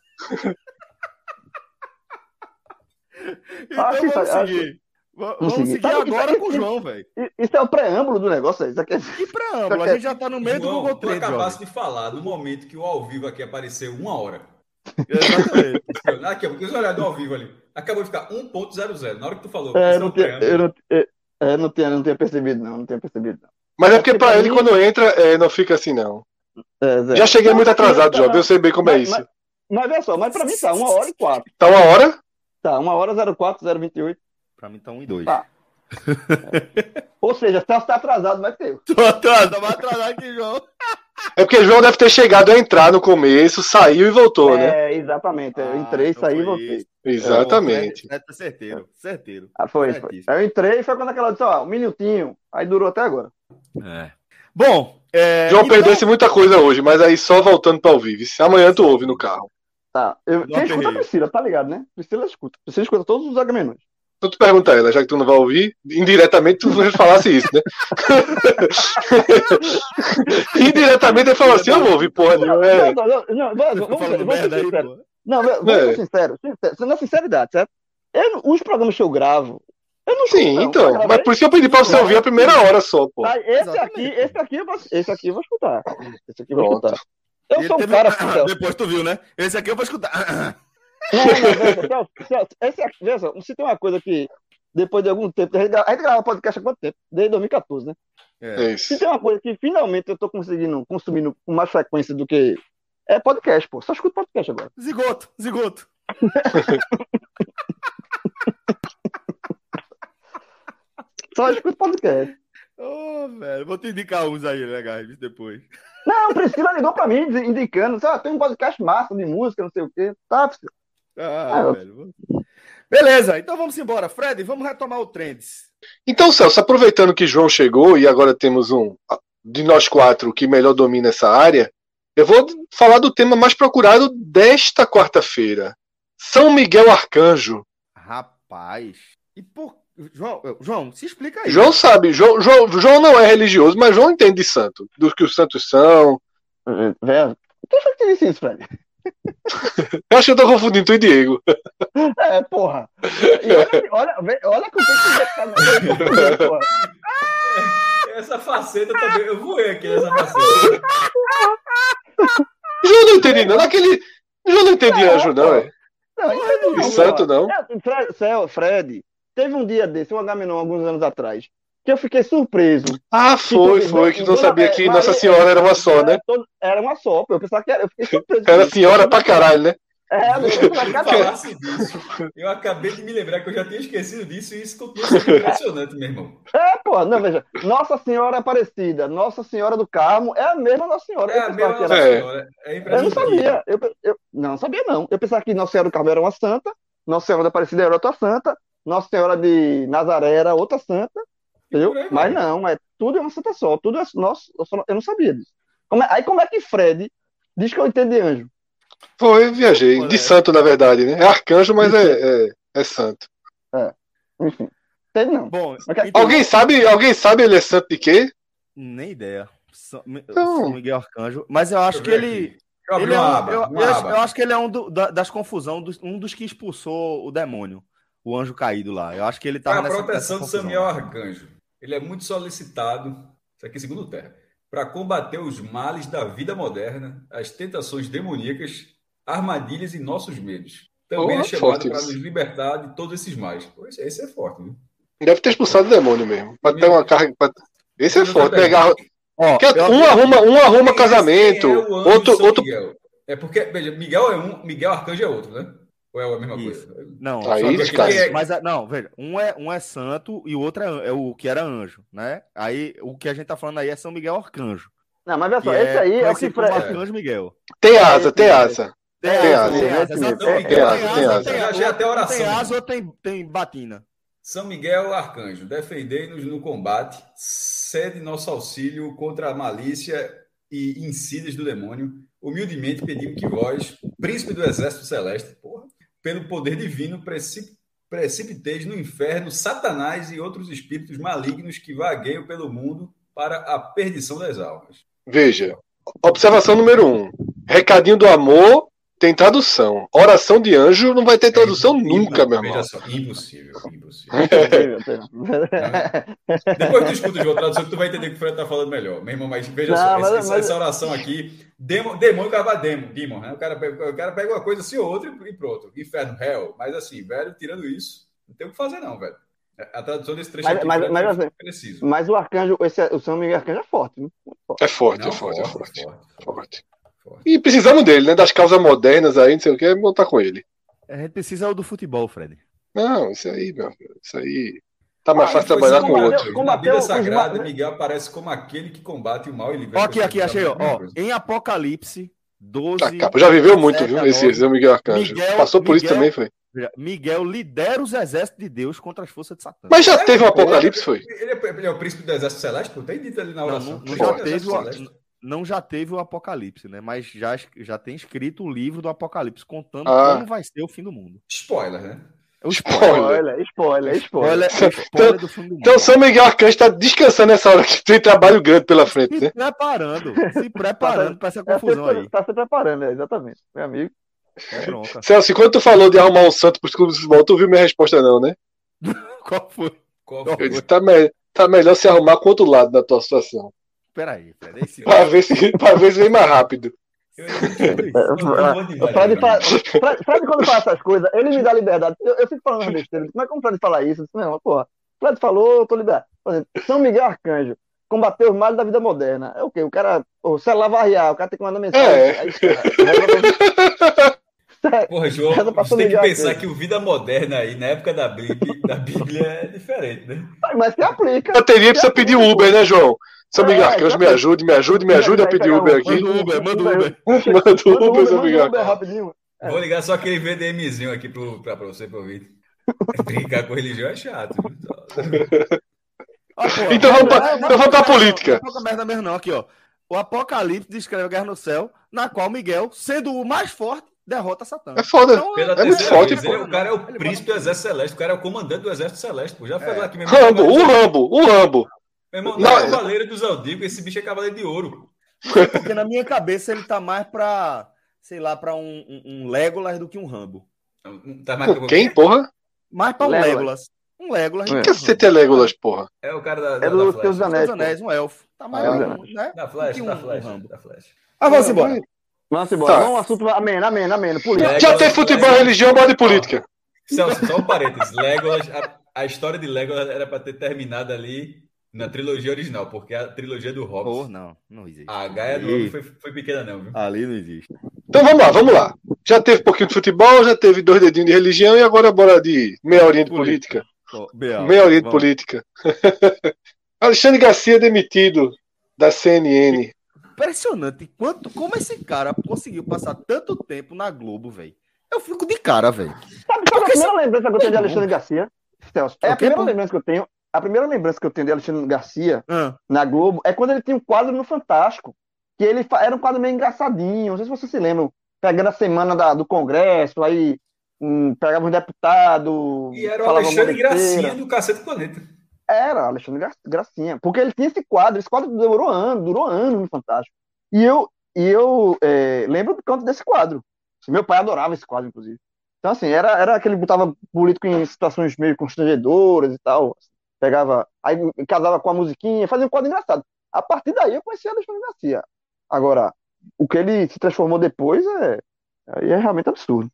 Então Acho que vamos tá- seguir. Va- Vamos seguir. agora tá- com o João, velho. Isso é o preâmbulo do negócio. Isso aqui é... Que preâmbulo, a gente já tá no meio do João, Google tu Trends, acabaste jovem. de falar do momento que o ao vivo aqui apareceu uma hora. Exatamente. Aqui, porque os olhados do ao vivo ali. Acabou de ficar 1.00. Na hora que tu falou. É, isso eu não um tinha, preâmbulo. eu não, é, é, não tinha, não tinha percebido, não. Não tinha percebido, não. Mas é É porque pra ele, quando entra, é, não fica assim, não. É. Já cheguei Não, muito atrasado, não, Job. Eu sei bem como é mas- isso. Mas, mas veja só, mas pra mim tá uma hora e quatro. Tá uma hora? Tá, uma hora 04, 028. Pra mim tá um e dois. Tá. Ou seja, Celso tá atrasado, mas teu. Tô atrasado, tá mais atrasado que João. É porque João deve ter chegado a entrar no começo, saiu e voltou, né? É, exatamente. Eu Ah, entrei, então saí e voltei. isso. Exatamente. É, é certeiro, certeiro. Ah, foi, foi. Eu entrei e foi quando aquela disse, ó, um minutinho. Aí durou até agora. É. Bom, é, João então- perdeu-se muita coisa hoje, mas aí só voltando pra ouvir. Amanhã tu ouve no carro. Tá. Eu, quem escuta é a. Priscila, tá ligado, né? Priscila escuta. Priscila escuta todos os agamenões. Então tu pergunta a ela, já que tu não vai ouvir, indiretamente tu falasse isso, né? indiretamente ele falou assim, eu vou ouvir porra nenhuma. É. Não, não, não, vamos, vamos, falando vamos ser sinceros. Não, vamos É. ser sinceros. sincero, Na sinceridade, certo? Eu, não- os programas que eu gravo, eu não Sim, não. então. Eu Mas por isso que eu pedi pra você ouvir a primeira hora só, pô. Tá, esse Exatamente. aqui, esse aqui, eu vou, esse aqui eu vou escutar. Esse aqui eu vou escutar. Eu sou um cara assim. Depois tu viu, né? Esse aqui eu vou escutar. Não, não, veja, Celso, Celso, esse aqui, veja, só, se tem uma coisa que, depois de algum tempo, a gente, a gente grava podcast há quanto tempo? Desde 2014, né? É isso. Se tem uma coisa que finalmente eu tô conseguindo consumir com mais frequência do que. É podcast, pô. Só escuto podcast agora. Zigoto, zigoto. Só escuto podcast. Ô, velho, vou te indicar uns aí legais depois. Não, Priscila ligou pra mim indicando, ah, tem um podcast massa de música, não sei o quê. Tá, Priscila. Ah, Ah, velho. Beleza, então vamos embora. Fred, vamos retomar o Trends. Então, Celso, aproveitando que João chegou e agora temos um de nós quatro que melhor domina essa área, eu vou falar do tema mais procurado desta quarta-feira. São Miguel Arcanjo. Rapaz. E por. João, João, se explica aí. João sabe, João, João, João não é religioso, mas João entende de santo, do que os santos são. Velho, quem foi que te disse isso, Fred? Eu acho que eu tô confundindo tu e Diego. É, porra. E olha, olha, olha que que você tá porra. Essa faceta também. Eu voei aqui nessa faceta. João não entende, não. Naquele. João não entende anjo, não, é. Não, não, E santo, porra. não. É, Fred, Fred, teve um dia desse, um Agamenon, alguns anos atrás, que eu fiquei surpreso. Ah, foi, foi, que não sabia que Nossa Senhora era uma só, né? Era uma só. Eu pensava que era. Eu fiquei surpreso. Era senhora pra caralho, né? É, eu pensava que Se era- falasse disso, eu acabei de me lembrar que eu já tinha esquecido disso e isso continua sendo impressionante, meu irmão. É, pô, não, veja. Nossa Senhora Aparecida, Nossa Senhora do Carmo, é a mesma Nossa Senhora. É a mesma que Nossa era- É. Senhora. É Eu não sabia. Eu, eu- não, não sabia, não. Eu pensava que Nossa Senhora do Carmo era uma santa, Nossa Senhora da Aparecida era outra santa, Nossa Senhora de Nazaré era outra santa, entendeu? Mas não, é tudo é uma santa só, tudo é nossa, eu, só não- eu não sabia disso. Como é- aí como é que Fred diz que eu entendo de anjo? Foi, viajei. De santo, na verdade, né? É arcanjo, mas é, é, é santo. Enfim, entende não. Bom, Mas- então- Alguém sabe, alguém sabe ele é santo de quê? Nem ideia. São, Então- São Miguel Arcanjo. Mas eu acho que eu ver ele. eu Ele é um, aba, eu, eu- aba. eu acho que ele é um do- da- das confusão, dos- um dos que expulsou o demônio, o anjo caído lá. Eu acho que ele Para tava a proteção nessa de. Samuel Arcanjo. Ele é muito solicitado, isso aqui segundo o Terra, para combater os males da vida moderna, as tentações demoníacas, armadilhas e nossos medos. Também Oh, é chamado forte para nos libertar de todos esses mais. Pô, esse, é forte, viu? Deve ter expulsado o demônio mesmo. Pra ter uma carga. pra- Esse é forte. Também. Pegar... Ó, um, arruma, um arruma é- casamento, é o anjo outro. Outro... Miguel? É porque, veja, Miguel é um, Miguel Arcanjo é outro, né? Ou é a mesma Isso. coisa? Não, Aí só que- descasca. mas é- não, veja, um é, um é santo e o outro é, é o que era anjo, né? Aí o que a gente tá falando aí é São Miguel Arcanjo. Não, mas olha Que só, esse aí é o que Fred. Arcanjo Miguel. Tem asa, tem asa. Tem Tem asa, asa, tem asa, Tem asa, Tem tem asa, tem asa. tem Já achei até oração. Tem asa ou tem, tem batina. São Miguel Arcanjo, defendei-nos no combate, cede nosso auxílio contra a malícia e insídias do demônio. Humildemente pedimos que vós, príncipe do exército celeste, porra, pelo poder divino, precip- precipiteis no inferno Satanás e outros espíritos malignos que vagueiam pelo mundo para a perdição das almas. Veja. Observação número um. Recadinho do amor tem tradução. Oração de anjo não vai ter tradução nunca, meu irmão. Só, impossível, impossível. Depois tu escuta João, a tradução tu vai entender que o Fred tá falando melhor. Meu irmão, mas veja Não, só, mas- essa, mas- essa oração aqui, demo, demônio cava demo, demon, né? O cara, pega, o cara pega uma coisa assim ou outra e pronto. Inferno, hell. Mas assim, velho, tirando isso, não tem o que fazer não, velho. A tradução desse trecho Mas- aqui mas- mas é assim, preciso. Mas o arcanjo, esse, o São Miguel Arcanjo é forte, né? É forte, Não, é forte, é forte, forte. forte, forte. forte. E precisamos dele, né? Das causas modernas aí, não sei o que, botar com ele. A gente precisa do futebol, Fred. Não, isso aí, meu. Isso aí. Tá mais Ah, fácil trabalhar com combateu- outro. Na combateu os Sagrada, ma- Miguel aparece como aquele que combate o mal e liberta. Ó, aqui, aqui, achei, É ó. ó. Em Apocalipse 12. Tá, capa. Já viveu muito, 7 viu? Esse 9. Zé Miguel Arcanjo. Miguel- Passou por isso Miguel- também, foi. Miguel lidera os exércitos de Deus contra as forças de Satã. Mas já É, teve um pô, apocalipse, foi? Ele é, ele é o príncipe do exército celeste, pô, tem dito ali na Não, oração. não, não Príncipe já teve exército o, celeste. Não já teve o Apocalipse, né? Mas já, já tem escrito o livro do Apocalipse contando Ah. como vai ser o fim do mundo. Spoiler, né? É o Spoiler. Spoiler, spoiler, spoiler. Spoiler, spoiler do fim do mundo. Então São Miguel Arcanjo está descansando nessa hora que tem trabalho grande pela frente, Se né? preparando, se preparando para essa É, confusão tá, aí. tá se preparando, é, exatamente. Meu amigo. É bronca. Celso, quando tu falou de arrumar um santo pros clubes de futebol, tu viu minha resposta não, né? Qual foi? Qual foi? Eu disse, tá, me- tá melhor se arrumar com outro lado da tua situação. Peraí, Fred. Esse... Pra ver se, pra ver se vem mais rápido. Eu. Eu vou demais, Fred, Fred, Fred, quando fala essas coisas, ele me dá liberdade. Eu, eu fico falando as besteiras. Como é que o Fred fala isso? Eu disse, não, porra. Fred falou, eu tô liberado. Por exemplo, São Miguel Arcanjo. Combater os males da vida moderna. É o quê? O cara. O celular varrear, o cara tem que mandar mensagem. É. Aí, cara, Porra, João, você tem que pensar que o vida moderna aí, na época da Bíblia, da Bíblia é diferente, né? Mas se aplica. Bateria precisa pedir Uber, né, João? São É, Miguel Arcanjo, me ajude, me ajude, me ajude a pedir Uber aqui. Manda o Uber, manda o Uber. Manda Uber, manda Miguel. É. Vou ligar só aquele VDMzinho aqui pro, pra, pra você pra ouvir. Brincar com religião é chato. Ah, Então vamos é- então vamos pra política. Não é merda mesmo, não. Aqui, ó. O Apocalipse descreve a guerra no céu, na qual Miguel, sendo o mais forte, derrota Satã. É foda. Então, Pela É muito forte, vez, pô. ele- o cara é o Ele príncipe do exército celeste, o cara é o comandante do exército celeste, pô. Já foi É. lá aqui mesmo. Rambo, o Rambo, o Rambo. Meu irmão, Não, não, é- cavaleiro dos Aldicos, esse bicho é cavaleiro de ouro. Porque na minha cabeça ele tá mais pra, sei lá, pra um, um, um Legolas do que um Rambo. Tá mais Pô, Quem, porra? Mais pra um Legolas. Legolas. Um Legolas. É. do que um Cacete é Legolas, porra. É o cara da, da, É da do Flash. Seus. Anéis. Anéis, um elfo. Tá mais É, um, né? Da Flash, do que da um- Flash, um Rambo. da Flash. Mas vamos embora. Vamos embora. Tá. Vamos ao assunto ameno, ameno, ameno. Política. Já tem futebol, religião, moda e política. Celso, só um parênteses. Legolas, a, a história de Legolas era pra ter terminado ali na trilogia original, porque a trilogia do Pô, Hobbes, não, não existe. a Gaia do foi, foi pequena não, viu? Ali não existe. Então vamos lá, vamos lá. Já teve um pouquinho de futebol, já teve dois dedinhos de religião e agora bora de meia horinha de política. Bial, Meia horinha de vamos. política. Alexandre Garcia demitido da CNN. Impressionante quanto, como esse cara conseguiu passar tanto tempo na Globo, velho. Eu fico de cara, velho. Sabe qual é a primeira lembrança que eu tenho de Alexandre Garcia? Celso, é É a primeira lembrança que eu tenho. A primeira lembrança que eu tenho de Alexandre Garcia Ah, na Globo é quando ele tinha um quadro no Fantástico. Que ele fa- era um quadro meio engraçadinho. Não sei se vocês se lembram. Pegando a semana da- do Congresso, aí hum, pegava um deputado. E era o Alexandre. Gracinha do Cacete Planeta. Era, Alexandre Gra- Gracinha. Porque ele tinha esse quadro, esse quadro demorou anos, durou anos no Fantástico. E eu, e eu é, lembro do canto desse quadro. Meu pai adorava esse quadro, inclusive. Então, assim, era, era aquele botava político em situações meio constrangedoras e tal. Pegava, aí casava com a musiquinha, fazia um quadro engraçado. A partir daí eu conhecia Alexandre Garcia. Agora, o que ele se transformou depois é, aí é realmente absurdo.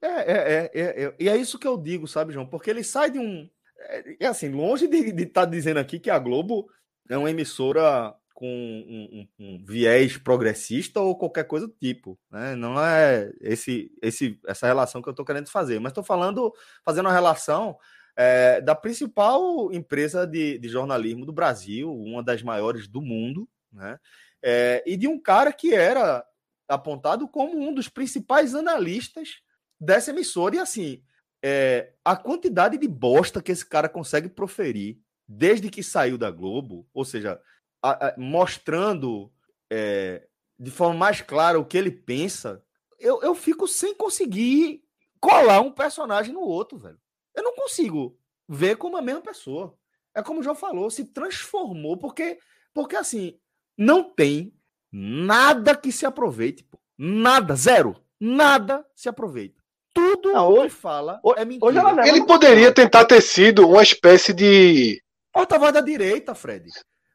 É, é, é, é, é. E é isso que eu digo, sabe, João? Porque ele sai de um. É, é assim, longe de estar dizendo aqui que a Globo é uma emissora com um, um- um viés progressista ou qualquer coisa do tipo. Né? Não é esse, esse, essa relação que eu estou querendo fazer, mas estou falando, fazendo uma relação é, da principal empresa de, de jornalismo do Brasil, uma das maiores do mundo, né? É, e de um cara que era apontado como um dos principais analistas dessa emissora. E assim, é, a quantidade de bosta que esse cara consegue proferir desde que saiu da Globo, ou seja, a- a- mostrando é, de forma mais clara o que ele pensa, eu, eu fico sem conseguir colar um personagem no outro, velho. Eu não consigo ver como a mesma pessoa. É como o João falou, se transformou, porque, porque assim, não tem nada que se aproveite. pô. Nada, zero. Nada se aproveita. Tudo Não, que hoje- ele fala hoje- é mentira. Ele poderia tentar ter sido uma espécie de. Porta-voz da direita, Fred.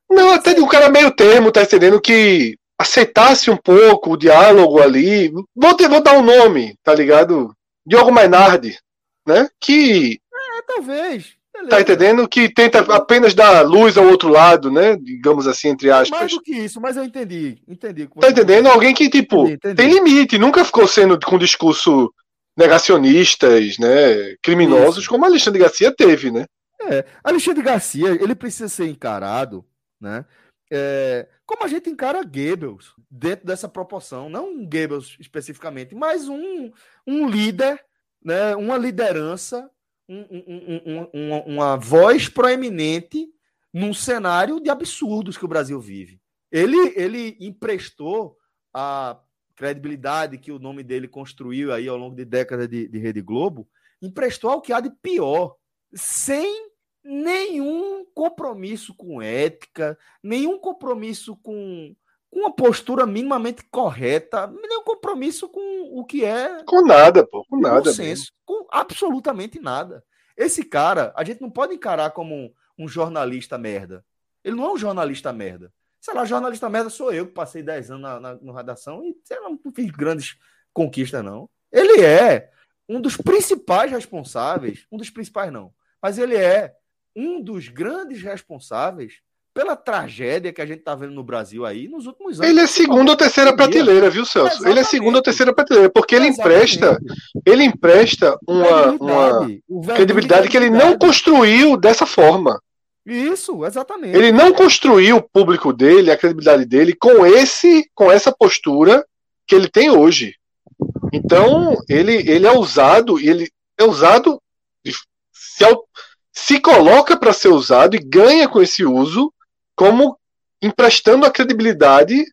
Não, até de um cara meio termo, tá entendendo? Que aceitasse um pouco o diálogo ali. Vou, ter- vou dar um nome, tá ligado? Diogo Mainardi, né? Que, É, talvez. Beleza. tá entendendo? Que tenta apenas dar luz ao outro lado, né? Digamos assim, entre Mais aspas. do que isso, mas eu entendi. Entendi. Tá entendendo? Alguém que, tipo, Entendi, entendi. tem limite, nunca ficou sendo com discurso negacionistas, né? Criminosos, Isso. como Alexandre Garcia teve, né? É, Alexandre Garcia, ele precisa ser encarado, né? é, como a gente encara Goebbels dentro dessa proporção, não um Goebbels especificamente, mas um, um líder, né? Uma liderança, um- um- um- um- uma, voz proeminente num cenário de absurdos que o Brasil vive. Ele, ele emprestou a credibilidade que o nome dele construiu aí ao longo de décadas de, de Rede Globo, emprestou ao que há de pior, sem nenhum compromisso com ética, nenhum compromisso com, com uma postura minimamente correta, nenhum compromisso com o que é Com nada, pô, com nada. senso, com absolutamente nada. Esse cara, a gente não pode encarar como um, um jornalista merda. Ele não é um jornalista merda. Sei lá, jornalista merda sou eu, que passei 10 anos na, na, na redação e sei lá, não fiz grandes conquistas, não. Ele é um dos principais responsáveis, um dos principais não, mas ele é um dos grandes responsáveis pela tragédia que a gente está vendo no Brasil aí nos últimos anos. Ele é segunda ou terceira prateleira, viu, Celso? Ele é Exatamente. segunda ou terceira prateleira, porque ele Exatamente. empresta, ele empresta uma, uma Credibilidade. Que ele não construiu dessa forma. Isso, exatamente. Ele não construiu o público dele, a credibilidade dele, com esse, com essa postura que ele tem hoje. Então, ele, ele é usado, e ele é usado, se, se coloca para ser usado e ganha com esse uso, como emprestando a credibilidade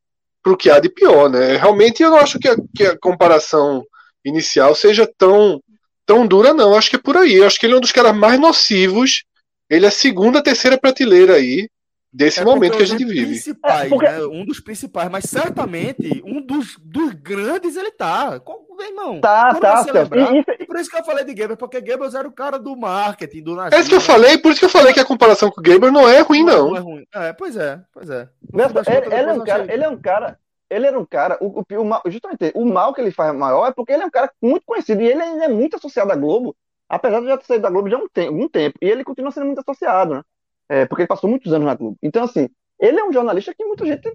para o que há de pior. Né? Realmente, eu não acho que a, que a comparação inicial seja tão, tão dura, não. Acho que é por aí. Acho que ele é um dos caras mais nocivos. Ele é a segunda, terceira prateleira aí desse É momento que a gente vive. Principais, É, porque- né? Um dos principais, mas certamente um dos, dos grandes ele tá. Com- Irmão, Tá, tá, lembrar- E- e- E por isso que eu falei de Goebbels, porque Goebbels era o cara do marketing, do É isso que eu falei, por isso que eu falei que a comparação com o Gamer não é ruim, não. é ruim. É, pois é, pois é. Das ele, contas, ele é um cara, achei- ele é um cara, ele era um cara, o, o, o mal, justamente, o mal que ele faz maior é porque ele é um cara muito conhecido e ele ainda é muito associado à Globo, apesar de já ter saído da Globo já há um tempo, algum tempo, e ele continua sendo muito associado, né? É, porque ele passou muitos anos na Globo. Então, assim, ele é um jornalista que muita gente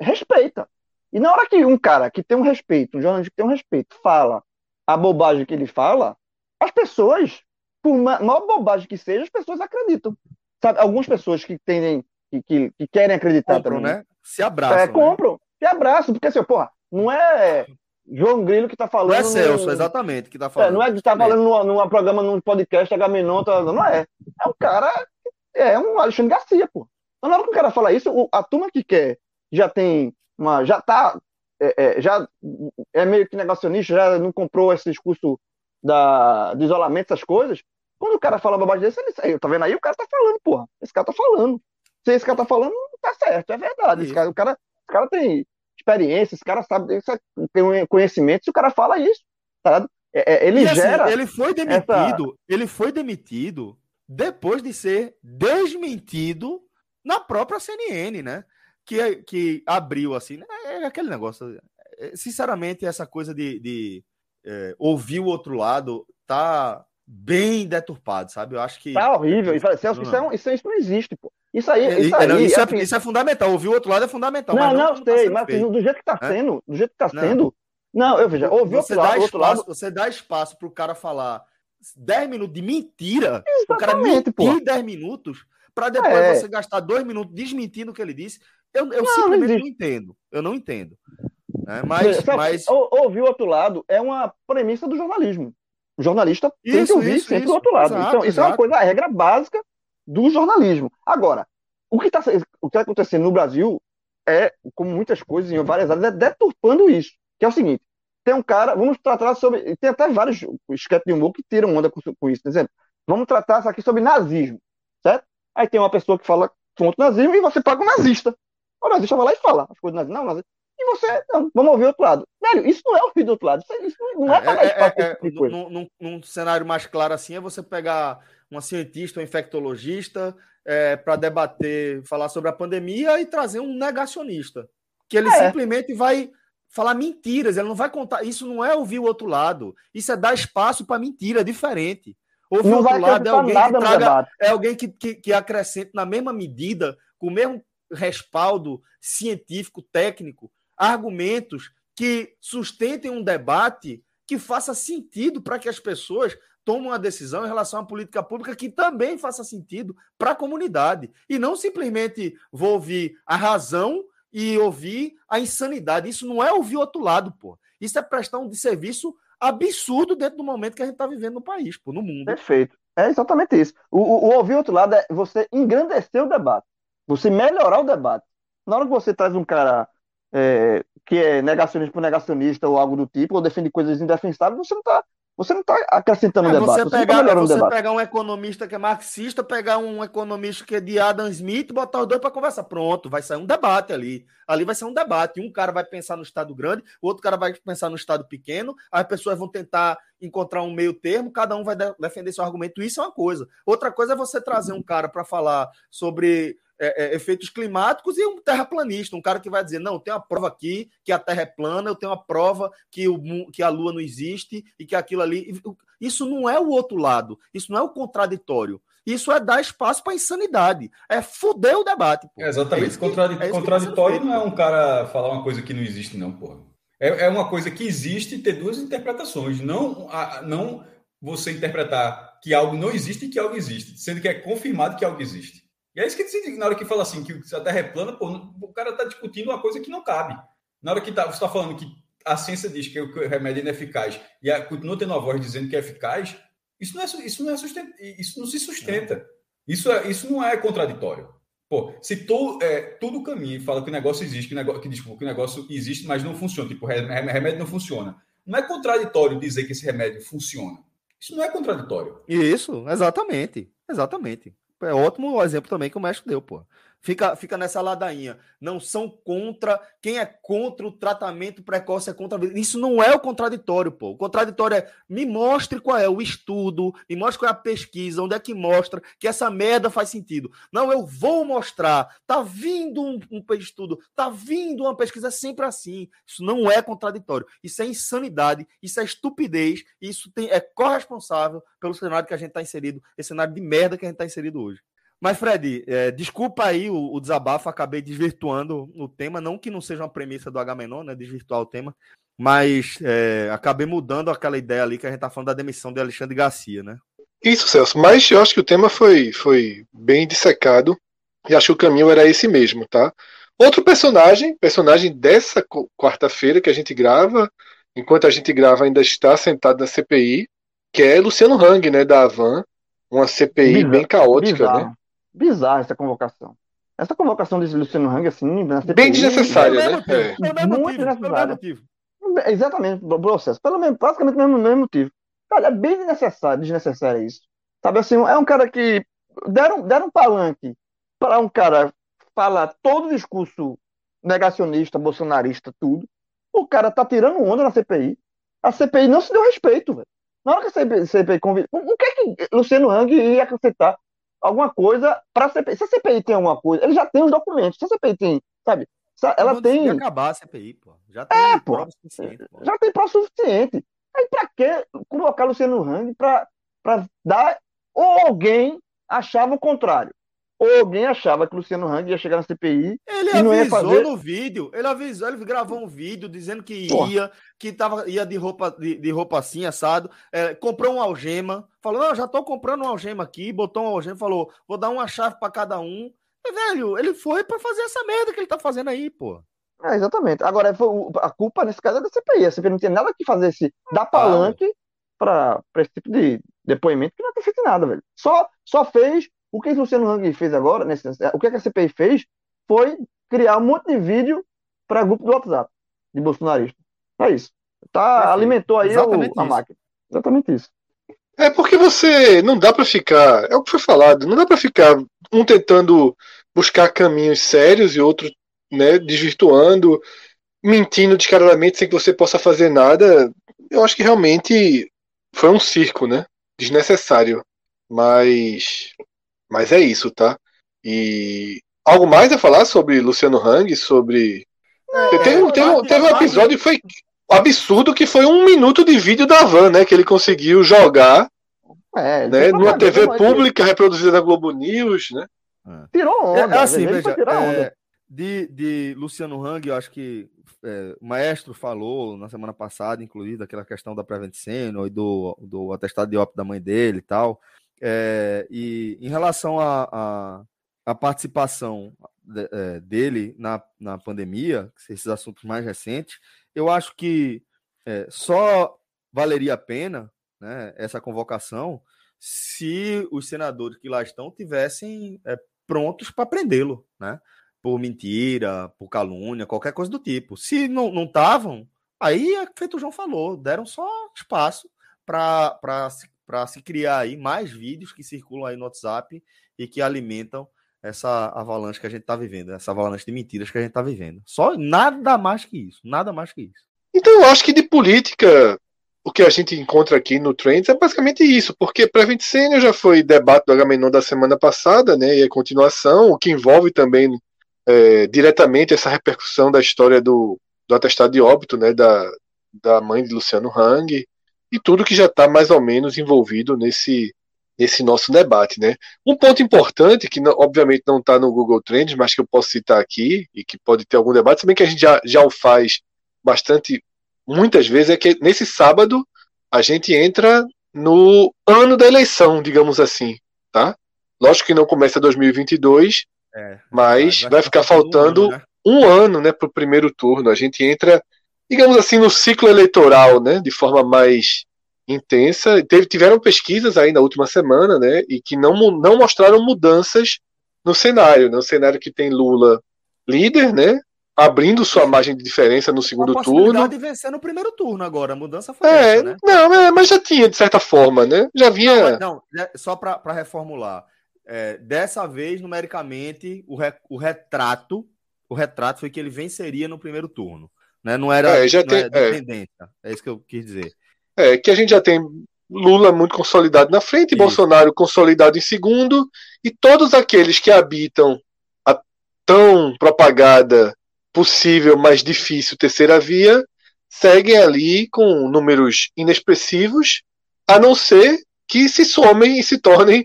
respeita. E na hora que um cara que tem um respeito, um jornalista que tem um respeito, fala a bobagem que ele fala, as pessoas, por ma- maior bobagem que seja, as pessoas acreditam. Sabe, algumas pessoas que tendem, que, que, que querem acreditar compram, também. né? Se abraçam. É, né? compram, e abraço, porque assim, porra, não é. João Grilo que tá falando. Não é Celso, no... exatamente, que tá É, falando. não é que tá falando num, programa, num podcast, Agamenon, tá, não é. É um cara, é um Alexandre Garcia, pô. Então, na hora que o cara fala isso, a turma que quer, já tem uma, já tá, é, é, já é meio que negacionista, já não comprou esse discurso da, do isolamento, essas coisas. Quando o cara fala bobagem desse, ele tá vendo aí? O cara tá falando, porra. Esse cara tá falando. Se esse cara tá falando, tá certo, é verdade. Esse cara, o, cara, o cara tem experiência, esse cara sabe, esse tem um conhecimento, se o cara fala isso, tá? É, é, ele E, assim, gera. ele foi demitido, ele foi demitido depois de ser desmentido na própria CNN, né? Que, que abriu assim, né? é aquele negócio. é, Sinceramente, essa coisa de, de, é, ouvir o outro lado tá bem deturpado, sabe? Eu acho que Tá horrível. E fala, Celso, isso, é um- isso, isso não existe, pô. Isso aí, É, isso é, aí. não, isso, é, assim, isso é fundamental. Ouvir o outro lado é fundamental. não, mas não, como tá sei, sendo mas assim, feito. do jeito que tá É? sendo, do jeito que tá Não. sendo. Não, eu veja, ouvir você outro dá lado, outro espaço, lado. você dá espaço pro cara falar 10 minutos de mentira, o cara Exatamente, pô. mentir 10 minutos, para depois É. você gastar dois minutos desmentindo o que ele disse. Eu, eu Não, simplesmente não não, entendo. Eu não entendo. né? Mas, Celso, mas ou- Ouvir o outro lado é uma premissa do jornalismo. O jornalista tem que Isso, ouvir isso, sempre isso. o outro lado. Exato, então, isso é uma exato. coisa, a regra básica do jornalismo. Agora, o que está o que tá acontecendo no Brasil é, como muitas coisas em várias áreas, é deturpando isso. Que é o seguinte: tem um cara, vamos tratar sobre. Tem até vários esquetes de humor que tiram onda com, com isso. Por exemplo, vamos tratar isso aqui sobre nazismo, certo? Aí tem uma pessoa que fala contra o nazismo e você paga o nazista. O nazista vai lá e fala as coisas do nazismo. Não, nazismo. E você, não, vamos ouvir o outro lado. Velho, isso não é ouvir do outro lado. Isso, isso não é pagar espaço pra esse tipo coisa. num, num- num cenário mais claro assim, é você pegar uma cientista, um infectologista, para debater, falar sobre a pandemia e trazer um negacionista. Que ele É. simplesmente vai falar mentiras, ele não vai contar. Isso não é ouvir o outro lado. Isso é dar espaço para mentira, é diferente. Ouvir o Não outro vai lado é alguém que traga é alguém que, que, que acrescente na mesma medida, com o mesmo respaldo científico, técnico, argumentos que sustentem um debate que faça sentido para que as pessoas tomem uma decisão em relação à política pública que também faça sentido para a comunidade. E não simplesmente vou ouvir a razão e ouvir a insanidade. Isso não é ouvir o outro lado, pô. Isso é prestar um serviço absurdo dentro do momento que a gente está vivendo no país, pô, no mundo. Perfeito. É exatamente isso. O, o, o ouvir o outro lado é você engrandecer o debate, você melhorar o debate. Na hora que você traz um cara é, que é negacionista por negacionista ou algo do tipo, ou defende coisas indefensáveis, você não está você não tá acrescentando É debate, você você está pegar, o você debate. pegar um economista que é marxista, pegar um economista que é de Adam Smith, botar os dois para conversar. Pronto, vai sair um debate ali. Ali vai ser um debate. Um cara vai pensar no Estado grande, o outro cara vai pensar no Estado pequeno, as pessoas vão tentar encontrar um meio termo, cada um vai de- defender seu argumento. Isso é uma coisa. Outra coisa é você trazer um cara para falar sobre é, é, efeitos climáticos e um terraplanista, um cara que vai dizer, não, tem uma prova aqui que a Terra é plana, eu tenho uma prova que, o, que a Lua não existe e que aquilo ali. Isso não é o outro lado, isso não é o contraditório. Isso é dar espaço para insanidade. É foder o debate. Pô. É, exatamente. É que- Contradi- contraditório feito, não é pô. um cara falar uma coisa que não existe, não, porra. É, é uma coisa que existe ter duas interpretações. Não, a- não você interpretar que algo não existe e que algo existe, sendo que é confirmado que algo existe. E é isso que se- na hora que fala assim, que a Terra é plana, pô, o cara está discutindo uma coisa que não cabe. Na hora que tá, você está falando que a ciência diz que o remédio é ineficaz e a, continua tendo uma voz dizendo que é eficaz, isso não, é, isso não, é susten- isso não se sustenta. Isso, é, isso não é contraditório. Pô, se to, é, todo caminho e fala que o negócio existe, que o negócio, que, desculpa, que o negócio existe, mas não funciona, tipo, remédio não funciona. Não é contraditório dizer que esse remédio funciona. Isso não é contraditório. Isso, exatamente. Exatamente. É ótimo o exemplo também que o México deu, pô. Fica, fica nessa ladainha. Não são contra. Quem é contra o tratamento precoce é contra. Isso não é o contraditório, pô. O contraditório é me mostre qual é o estudo, me mostre qual é a pesquisa, onde é que mostra que essa merda faz sentido. Não, eu vou mostrar. Tá vindo um, um estudo, tá vindo uma pesquisa, é sempre assim. Isso não é contraditório. Isso é insanidade, isso é estupidez, isso tem, é corresponsável pelo cenário que a gente está inserido, esse cenário de merda que a gente está inserido hoje. Mas, Fred, é, desculpa aí o, o, desabafo, acabei desvirtuando o tema, não que não seja uma premissa do Agamenon, né, desvirtuar o tema, mas é, acabei mudando aquela ideia ali que a gente tá falando da demissão de Alexandre Garcia, né? Isso, Celso, mas eu acho que o tema foi, foi bem dissecado e acho que o caminho era esse mesmo, tá? Outro personagem, personagem dessa quarta-feira que a gente grava, enquanto a gente grava, ainda está sentado na CPI, que é Luciano Hang, né, da Avan, uma CPI Bizarro, bem caótica, bizarro. né? Bizarro essa convocação. Essa convocação desse Luciano Hang, assim, na CPI, Bem desnecessária, Pelo né? É. pelo Muito pelo motivo. Exatamente, o processo. Pelo mesmo, praticamente o mesmo, mesmo motivo. Cara, é bem desnecessário, desnecessário isso. Sabe assim, é um cara que deram, deram um palanque para um cara falar todo o discurso negacionista, bolsonarista, tudo. O cara tá tirando onda na CPI. A CPI não se deu respeito, velho. Na hora que a CPI, CPI convida. O que é que Luciano Hang ia acrescentar alguma coisa para a CPI? Se a CPI tem alguma coisa, ele já tem os documentos. Se a CPI tem, sabe? Ela Quando tem. acabar a CPI, pô. Já tem É, pô. prova suficiente. Pô. já tem prova suficiente. Aí pra que colocar Luciano Hang pra dar. Ou alguém achava o contrário. Ou alguém achava que Luciano Hang ia chegar na CPI. Ele avisou fazer- no vídeo, ele avisou, ele gravou um vídeo dizendo que Porra. ia, que tava, ia de roupa, de, de roupa assim, assado, é, comprou um algema, falou, não, já tô comprando um algema aqui, botou um algema, falou, vou dar uma chave pra cada um. E, velho, ele foi pra fazer essa merda que ele tá fazendo aí, pô. É, exatamente. Agora, a culpa nesse caso é da CPI. A CPI não tinha nada que fazer esse dar palanque pra, pra esse tipo de depoimento que não tem feito nada, velho. Só, só fez. O que o Luciano Hang fez agora, nesse, o que a CPI fez foi criar um monte de vídeo para grupo do WhatsApp de bolsonarista. É isso. Tá, Perfeito. alimentou aí o- Exatamente a máquina. Exatamente isso. É porque você não dá pra ficar, é o que foi falado, não dá pra ficar um tentando buscar caminhos sérios e outro, né, desvirtuando, mentindo descaradamente sem que você possa fazer nada. Eu acho que realmente foi um circo, né? Desnecessário. Mas mas é isso, tá? E algo mais a falar sobre Luciano Hang, sobre teve, um- teve, um- teve um episódio que foi absurdo que foi um minuto de vídeo da Van, né? Que ele conseguiu jogar É, né, numa TV mas pública reproduzida na Globo News, né? Tirou onda. É, é assim, veja, tirar onda. é, de, de Luciano Hang, eu acho que é, o maestro falou na semana passada, inclusive, daquela questão da Prevent Senior e do, do atestado de óbito da mãe dele e tal. É, e em relação à participação de- é, dele na, na pandemia, esses assuntos mais recentes, eu acho que é, só valeria a pena né, essa convocação se os senadores que lá estão tivessem é, prontos para prendê-lo, né? Por mentira, por calúnia, qualquer coisa do tipo. Se não estavam, aí é feito o João falou, deram só espaço para pra se criar aí mais vídeos que circulam aí no WhatsApp e que alimentam essa avalanche que a gente está vivendo, essa avalanche de mentiras que a gente está vivendo. Só nada mais que isso, nada mais que isso. Então eu acho que de política, o que a gente encontra aqui no Trends é basicamente isso, porque Prevent Senior já foi debate do Agamenon da semana passada, né? E é continuação, o que envolve também é, diretamente essa repercussão da história do, do atestado de óbito, né? Da, da mãe de Luciano Hang e tudo que já está mais ou menos envolvido nesse, nesse nosso debate, né? Um ponto importante, que não- obviamente não está no Google Trends, mas que eu posso citar aqui e que pode ter algum debate, se bem que a gente já, já o faz bastante, muitas vezes, é que nesse sábado a gente entra no ano da eleição, digamos assim, tá? Lógico que não começa 2022, É, mas vai ficar faltando né? um ano, né, para o primeiro turno. A gente entra, digamos assim, no ciclo eleitoral, né, de forma mais intensa. Teve, tiveram pesquisas aí na última semana, né, e que não, não mostraram mudanças no cenário, né, o cenário que tem Lula líder, né, abrindo sua margem de diferença no segundo a turno. de vencer no primeiro turno agora. A mudança foi É, essa, né? não, é, mas já tinha de certa forma, né? Já vinha. Mas Não, né, só para reformular. É, dessa vez, numericamente, o, re- o retrato o retrato foi que ele venceria no primeiro turno. Né? Não era, É, já não tem- é de é. tendência. É isso que eu quis dizer. É, que a gente já tem Lula muito consolidado na frente, Isso. Bolsonaro consolidado em segundo, e todos aqueles que habitam a tão propagada possível, mas difícil terceira via, seguem ali com números inexpressivos, a não ser que se somem e se tornem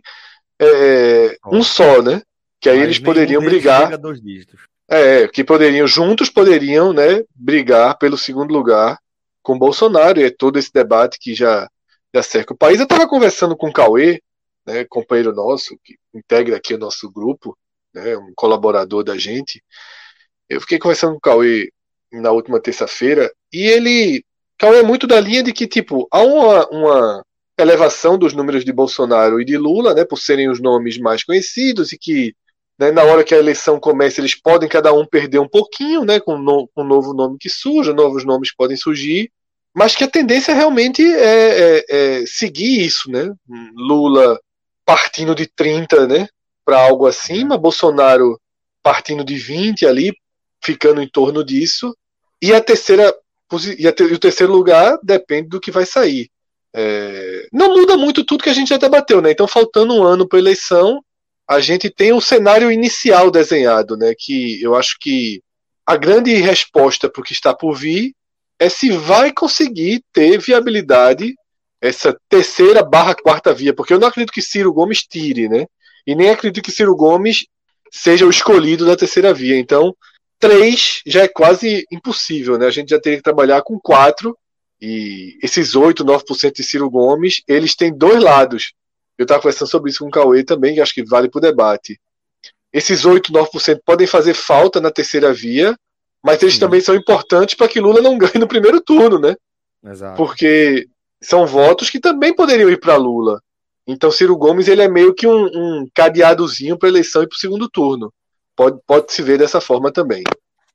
é, um só, né? Que aí Mas eles poderiam brigar. chega dois dígitos. É, que poderiam, juntos poderiam, né, brigar pelo segundo lugar com Bolsonaro, e é todo esse debate que já, já cerca o país. Eu estava conversando com o Cauê, né, companheiro nosso, que integra aqui o nosso grupo, né, um colaborador da gente. Eu fiquei conversando com o Cauê na última terça-feira, e ele Cauê é muito da linha de que, tipo, há uma, uma elevação dos números de Bolsonaro e de Lula, né, por serem os nomes mais conhecidos e que né, na hora que a eleição começa eles podem cada um perder um pouquinho, né, com, no, um novo nome que surge, novos nomes podem surgir, mas que a tendência realmente é, é, é seguir isso, né, Lula partindo de 30, né, para algo acima, Bolsonaro partindo de 20 ali, ficando em torno disso, e a terceira e, o terceiro lugar depende do que vai sair. É, não muda muito tudo que a gente já debateu, né? Então, faltando um ano para a eleição, a gente tem um cenário inicial desenhado, né? Que eu acho que a grande resposta para o que está por vir é se vai conseguir ter viabilidade essa terceira barra quarta via, porque eu não acredito que Ciro Gomes tire, né? E nem acredito que Ciro Gomes seja o escolhido da terceira via. Então, três já é quase impossível, né? A gente já teria que trabalhar com quatro e esses 8, 9% de Ciro Gomes, eles têm dois lados. Eu estava conversando sobre isso com o Cauê também, que acho que vale para o debate. Esses 8, 9% podem fazer falta na terceira via, mas eles Sim. também são importantes para que Lula não ganhe no primeiro turno, né? Exato. Porque são votos que também poderiam ir para Lula. Então Ciro Gomes ele é meio que um, um cadeadozinho para a eleição e para o segundo turno. Pode, pode se ver dessa forma também.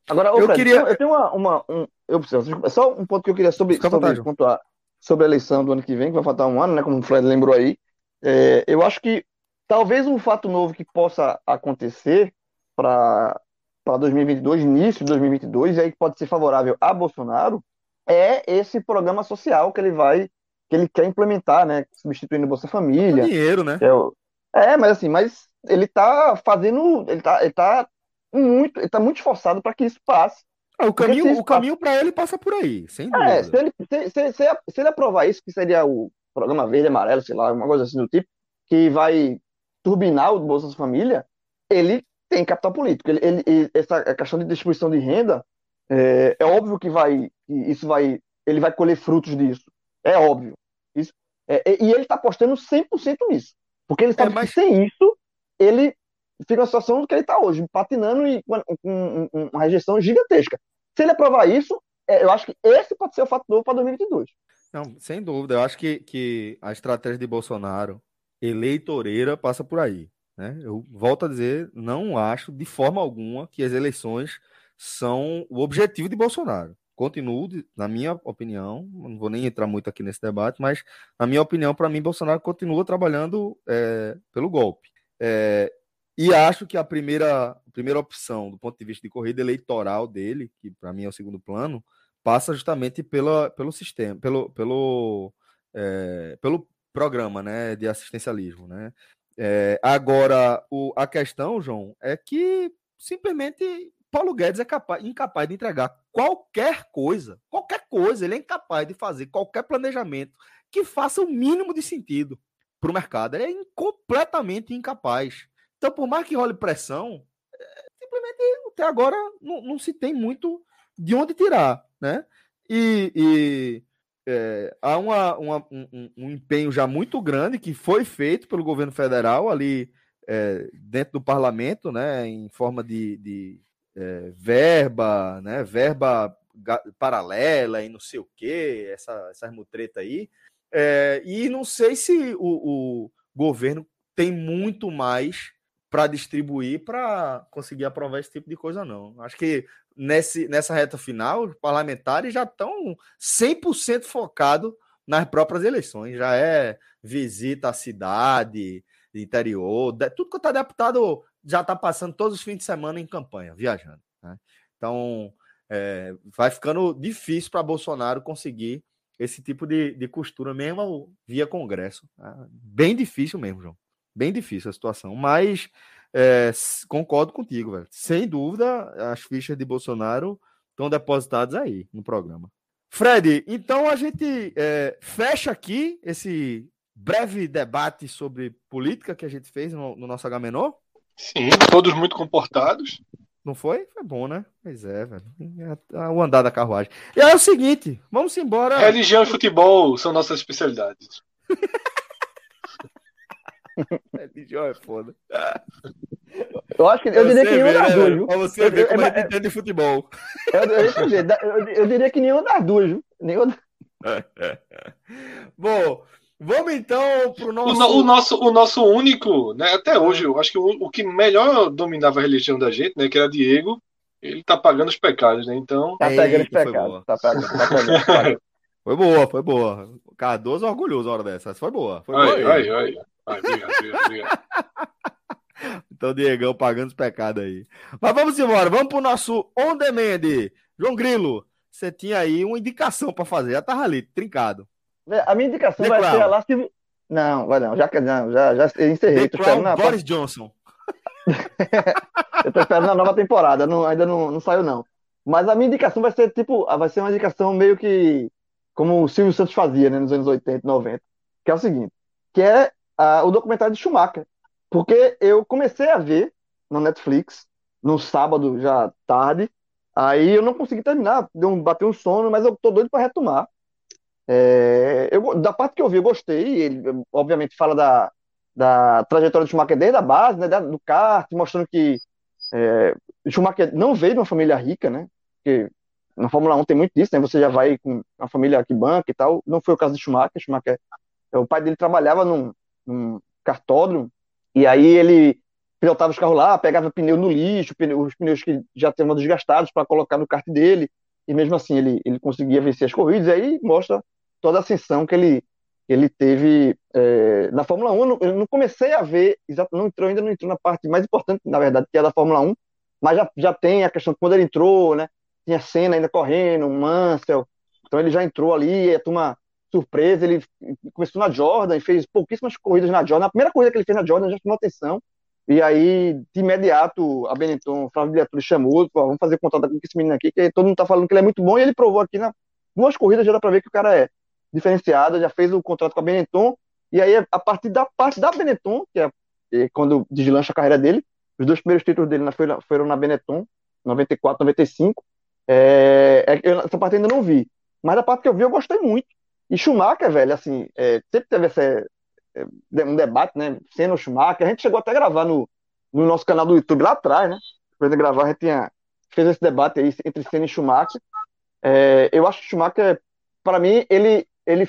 Agora, eu Fred, queria. Eu tenho uma, uma, um, eu preciso, só um ponto que eu queria sobre, sobre, pontuar, sobre a eleição do ano que vem, que vai faltar um ano, né? Como o Fred lembrou aí. É, eu acho que talvez um fato novo que possa acontecer para 2022, início de 2022, e aí que pode ser favorável a Bolsonaro, é esse programa social que ele vai, que ele quer implementar, né? Substituindo Bolsa Família. dinheiro, né? É, é, mas assim, mas ele tá fazendo, ele tá, ele tá muito, ele tá muito esforçado para que isso passe. Ah, o caminho, o caminho para ele passa por aí, sem é, dúvida. É, se ele, se, se, se, se ele aprovar isso, que seria o programa verde, amarelo, sei lá, uma coisa assim do tipo, que vai turbinar o Bolsa Família, ele tem capital político. Ele, ele, essa questão de distribuição de renda, é, é óbvio que vai, isso vai, ele vai colher frutos disso. É óbvio. Isso, é, e ele está apostando 100% nisso. Porque ele sabe é, mas... que sem isso, ele fica na situação que ele está hoje, patinando e com uma rejeição gigantesca. Se ele aprovar isso, é, eu acho que esse pode ser o fator para 2022. Não, sem dúvida. Eu acho que, que a estratégia de Bolsonaro eleitoreira passa por aí. Né? Eu volto a dizer, não acho de forma alguma que as eleições são o objetivo de Bolsonaro. Continuo, na minha opinião, não vou nem entrar muito aqui nesse debate, mas na minha opinião, para mim, Bolsonaro continua trabalhando é, pelo golpe. É, e acho que a primeira, a primeira opção, do ponto de vista de corrida eleitoral dele, que para mim é o segundo plano, passa justamente pela, pelo sistema, pelo, pelo, é, pelo programa né, de assistencialismo. Né? É, agora, o, a questão, João, é que simplesmente Paulo Guedes é capaz, incapaz de entregar qualquer coisa, qualquer coisa, ele é incapaz de fazer qualquer planejamento que faça o mínimo de sentido para o mercado. Ele é completamente incapaz. Então, por mais que role pressão, é, simplesmente até agora não, não, se tem muito de onde tirar, né? E, e é, há uma, uma um, um, empenho já muito grande que foi feito pelo governo federal ali é, dentro do parlamento, né? Em forma de, de é, verba, né? Verba paralela e não sei o que, essa, essa mutreta aí. E não sei se o, o governo tem muito mais para distribuir para conseguir aprovar esse tipo de coisa, não. Acho que nesse, nessa reta final, os parlamentares já estão 100% focados nas próprias eleições. Já é visita à cidade, interior, tudo que está deputado já está passando todos os fins de semana em campanha, viajando. Né? Então, é, vai ficando difícil para Bolsonaro conseguir esse tipo de, de costura, mesmo via Congresso. Né? Bem difícil mesmo, João. Bem difícil a situação, mas é, concordo contigo, velho. Sem dúvida, as fichas de Bolsonaro estão depositadas aí no programa. Fred, então a gente é, fecha aqui esse breve debate sobre política que a gente fez no, no nosso Agamenon. Sim, todos muito comportados. Não foi? Foi bom, né? Pois é, velho. É o andar da carruagem. E é o seguinte, vamos embora. Religião e futebol são nossas especialidades. Religião é foda. Eu acho que eu diria que nenhuma das duas, viu? Pra você ver como é, é, é de futebol. Eu, eu, eu, diria que nenhuma das duas, viu? Nenhuma... Bom, vamos então pro O, nosso. no- o nosso, o nosso único, né, até hoje, eu acho que o, o que melhor dominava a religião da gente, né, que era Diego, ele tá pagando os pecados, né? Então, Tá Eita, pegando os foi pecados. boa. Tá pegando, tá pegando. Foi boa, foi boa. Cardoso é orgulhoso na hora dessa. Essa foi boa. Foi boa ai, aí. ai, ai, ai, obrigado, obrigado, obrigado. Então, Diegão pagando os pecados aí. Mas vamos embora, vamos pro nosso On Demand. João Grilo, você tinha aí uma indicação para fazer. Já tava ali, trincado. É, A minha indicação The vai Crown. ser a lá se. Não, vai não. Já, que- não, já, já encerrei. The Crown, na, Boris Johnson. eu tô esperando a nova temporada. não- ainda não, não saiu, não. Mas a minha indicação vai ser tipo. Vai ser uma indicação meio que. Como o Silvio Santos fazia, né, nos anos 80, 90. Que é o seguinte: que é ah, o documentário de Schumacher. Porque eu comecei a ver no Netflix, no sábado, já tarde. Aí eu não consegui terminar, deu um, bateu um sono, mas eu tô doido para retomar. É, eu, da parte que eu vi, eu gostei. Ele, obviamente, fala da, da trajetória do Schumacher desde a base, né, do kart, mostrando que é, Schumacher não veio de uma família rica, né? Porque na Fórmula 1 tem muito disso, né? Você já vai com uma família que banca e tal. Não foi o caso de Schumacher. Schumacher, é, o pai dele trabalhava num, num cartódromo e aí ele pilotava os carros lá, pegava pneu no lixo, pneu- os pneus que já estavam desgastados para colocar no kart dele. E mesmo assim ele, ele conseguia vencer as corridas. E aí mostra toda a ascensão que ele, ele teve é, na Fórmula 1. Eu não, eu não comecei a ver, não entrou, ainda não entrou na parte mais importante, na verdade, que é a da Fórmula 1, mas já, já tem a questão de quando ele entrou, né? Tinha cena ainda correndo, Mansell. Então ele já entrou ali, a turma surpresa, ele começou na Jordan e fez pouquíssimas corridas na Jordan. A primeira corrida que ele fez na Jordan já chamou atenção. E aí, de imediato, a Benetton, o Flávio Diaturi chamou, vamos fazer contato com esse menino aqui, que todo mundo tá falando que ele é muito bom, e ele provou aqui na duas corridas, já dá pra ver que o cara é diferenciado, já fez o contrato com a Benetton, e aí a partir da parte da Benetton, que é, é quando deslancha a carreira dele, os dois primeiros títulos dele na- foram na Benetton, 94, 95, é, é, eu, essa parte ainda não vi, mas a parte que eu vi eu gostei muito, e Schumacher, velho, assim, é, sempre teve essa, é, um debate, né, Senna Schumacher, a gente chegou até a gravar no, no nosso canal do YouTube lá atrás, né, depois de gravar a gente tinha, fez esse debate aí entre Senna e Schumacher, é, eu acho que Schumacher, para mim, ele, ele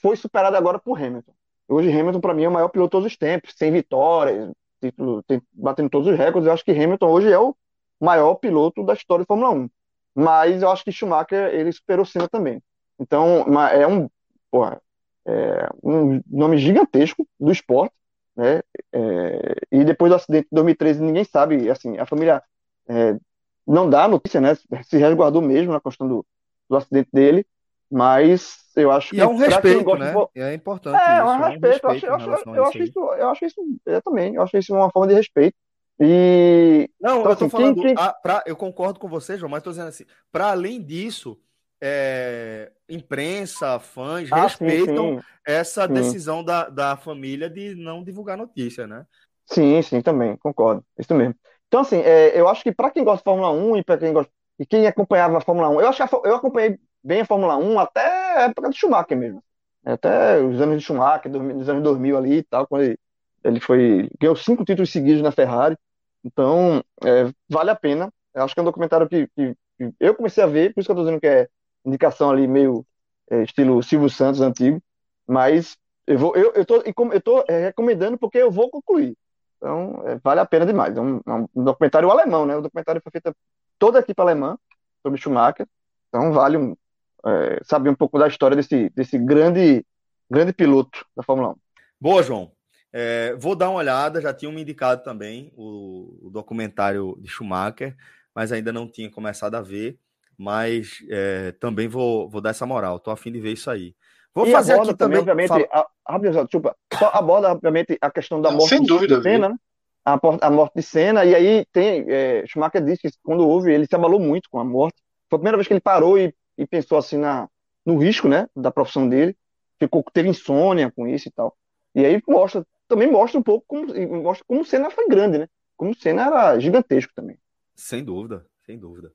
foi superado agora por Hamilton. Hoje, Hamilton, para mim, é o maior piloto de todos os tempos, sem vitórias, título, tem- batendo todos os recordes. Eu acho que Hamilton hoje é o maior piloto da história da Fórmula 1. Mas eu acho que Schumacher, ele superou Senna também. Então, é um, porra, é um nome gigantesco do esporte, né? É, e depois do acidente de 2013, ninguém sabe, assim, a família é, não dá notícia, né? Se resguardou mesmo na questão do, do acidente dele, mas eu acho E que é um pra quem respeito, de né? vo- É importante é, isso. um é um respeito. Eu acho, respeito eu acho, eu isso acho aí. isso, eu acho isso, eu também, eu acho isso uma forma de respeito. E Não, Então, eu tô assim, falando, quem- quem- ah, pra- eu concordo com você, João, mas tô dizendo assim, para além disso, é, imprensa, fãs ah, respeitam sim, essa sim. decisão da, da família de não divulgar notícia, né? Sim, sim, também, concordo. Isso mesmo. Então, assim, é, eu acho que para quem gosta de Fórmula 1 e para quem gosta e quem acompanhava a Fórmula 1, eu acho que a eu acompanhei bem a Fórmula 1 até a época do Schumacher mesmo. Até os anos de Schumacher, 2000, nos anos 2000 ali e tal, quando ele, ele foi ganhou cinco títulos seguidos na Ferrari. Então, é, vale a pena. Eu acho que é um documentário que, que- que eu comecei a ver, por isso que eu tô dizendo que é indicação ali meio é, estilo Silvio Santos antigo, mas eu vou eu, eu tô eu tô é, recomendando porque eu vou concluir. Então, é, vale a pena demais. É um, é um documentário alemão, né? O documentário foi feito toda a equipe alemã sobre Schumacher. Então, vale um, é, saber um pouco da história desse, desse grande, grande piloto da Fórmula 1. Boa, João. É, vou dar uma olhada, já tinha me indicado também o, o documentário de Schumacher, mas ainda não tinha começado a ver, mas é, também vou, vou dar essa moral, tô a fim de ver isso aí. Vou E fazer aqui também, também. obviamente, fala- a, rapidinho, só, desculpa, só aborda, obviamente, a questão da morte sem de dúvida, Senna, né? A, a morte de Senna, e aí tem, é, Schumacher disse que quando houve, ele se abalou muito com a morte. Foi a primeira vez que ele parou e, e pensou assim na, no risco, né, da profissão dele. Ficou, teve insônia com isso e tal. E aí mostra, também mostra um pouco como, mostra como o Senna foi grande, né? Como o Senna era gigantesco também. Sem dúvida, sem dúvida.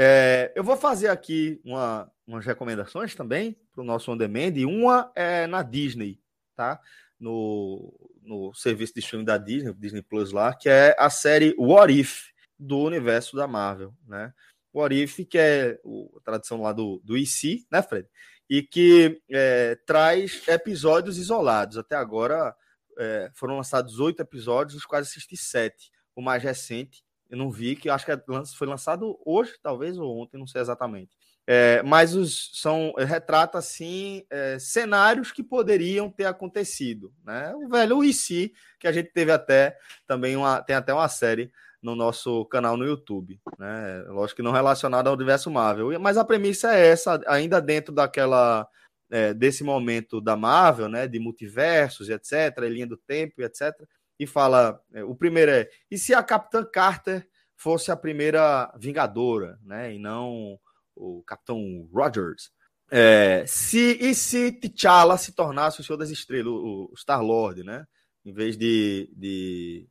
É, eu vou fazer aqui uma, umas recomendações também para o nosso On Demand. e Uma é na Disney, tá? No, no serviço de streaming da Disney, Disney Plus lá, que é a série What If do universo da Marvel, né? What If, que é a tradução lá do, do IC, né, Fred? e que é, traz episódios isolados. Até agora é, foram lançados oito episódios, os quais assisti sete. O mais recente, eu não vi, que acho que é foi lançado hoje, talvez, ou ontem, não sei exatamente. É, mas os, são retrata assim é, cenários que poderiam ter acontecido, né? O velho se que a gente teve até também uma tem até uma série no nosso canal no YouTube, né? Lógico que não relacionado ao universo Marvel, mas a premissa é essa, ainda dentro daquela é, desse momento da Marvel, né? De multiversos etc, linha do tempo etc. E fala, é, o primeiro é e se a Capitã Carter fosse a primeira Vingadora, né? E não o Capitão Rogers. É, se, e se T'Challa se tornasse o Senhor das Estrelas, o, o Star-Lord, né? Em vez de, de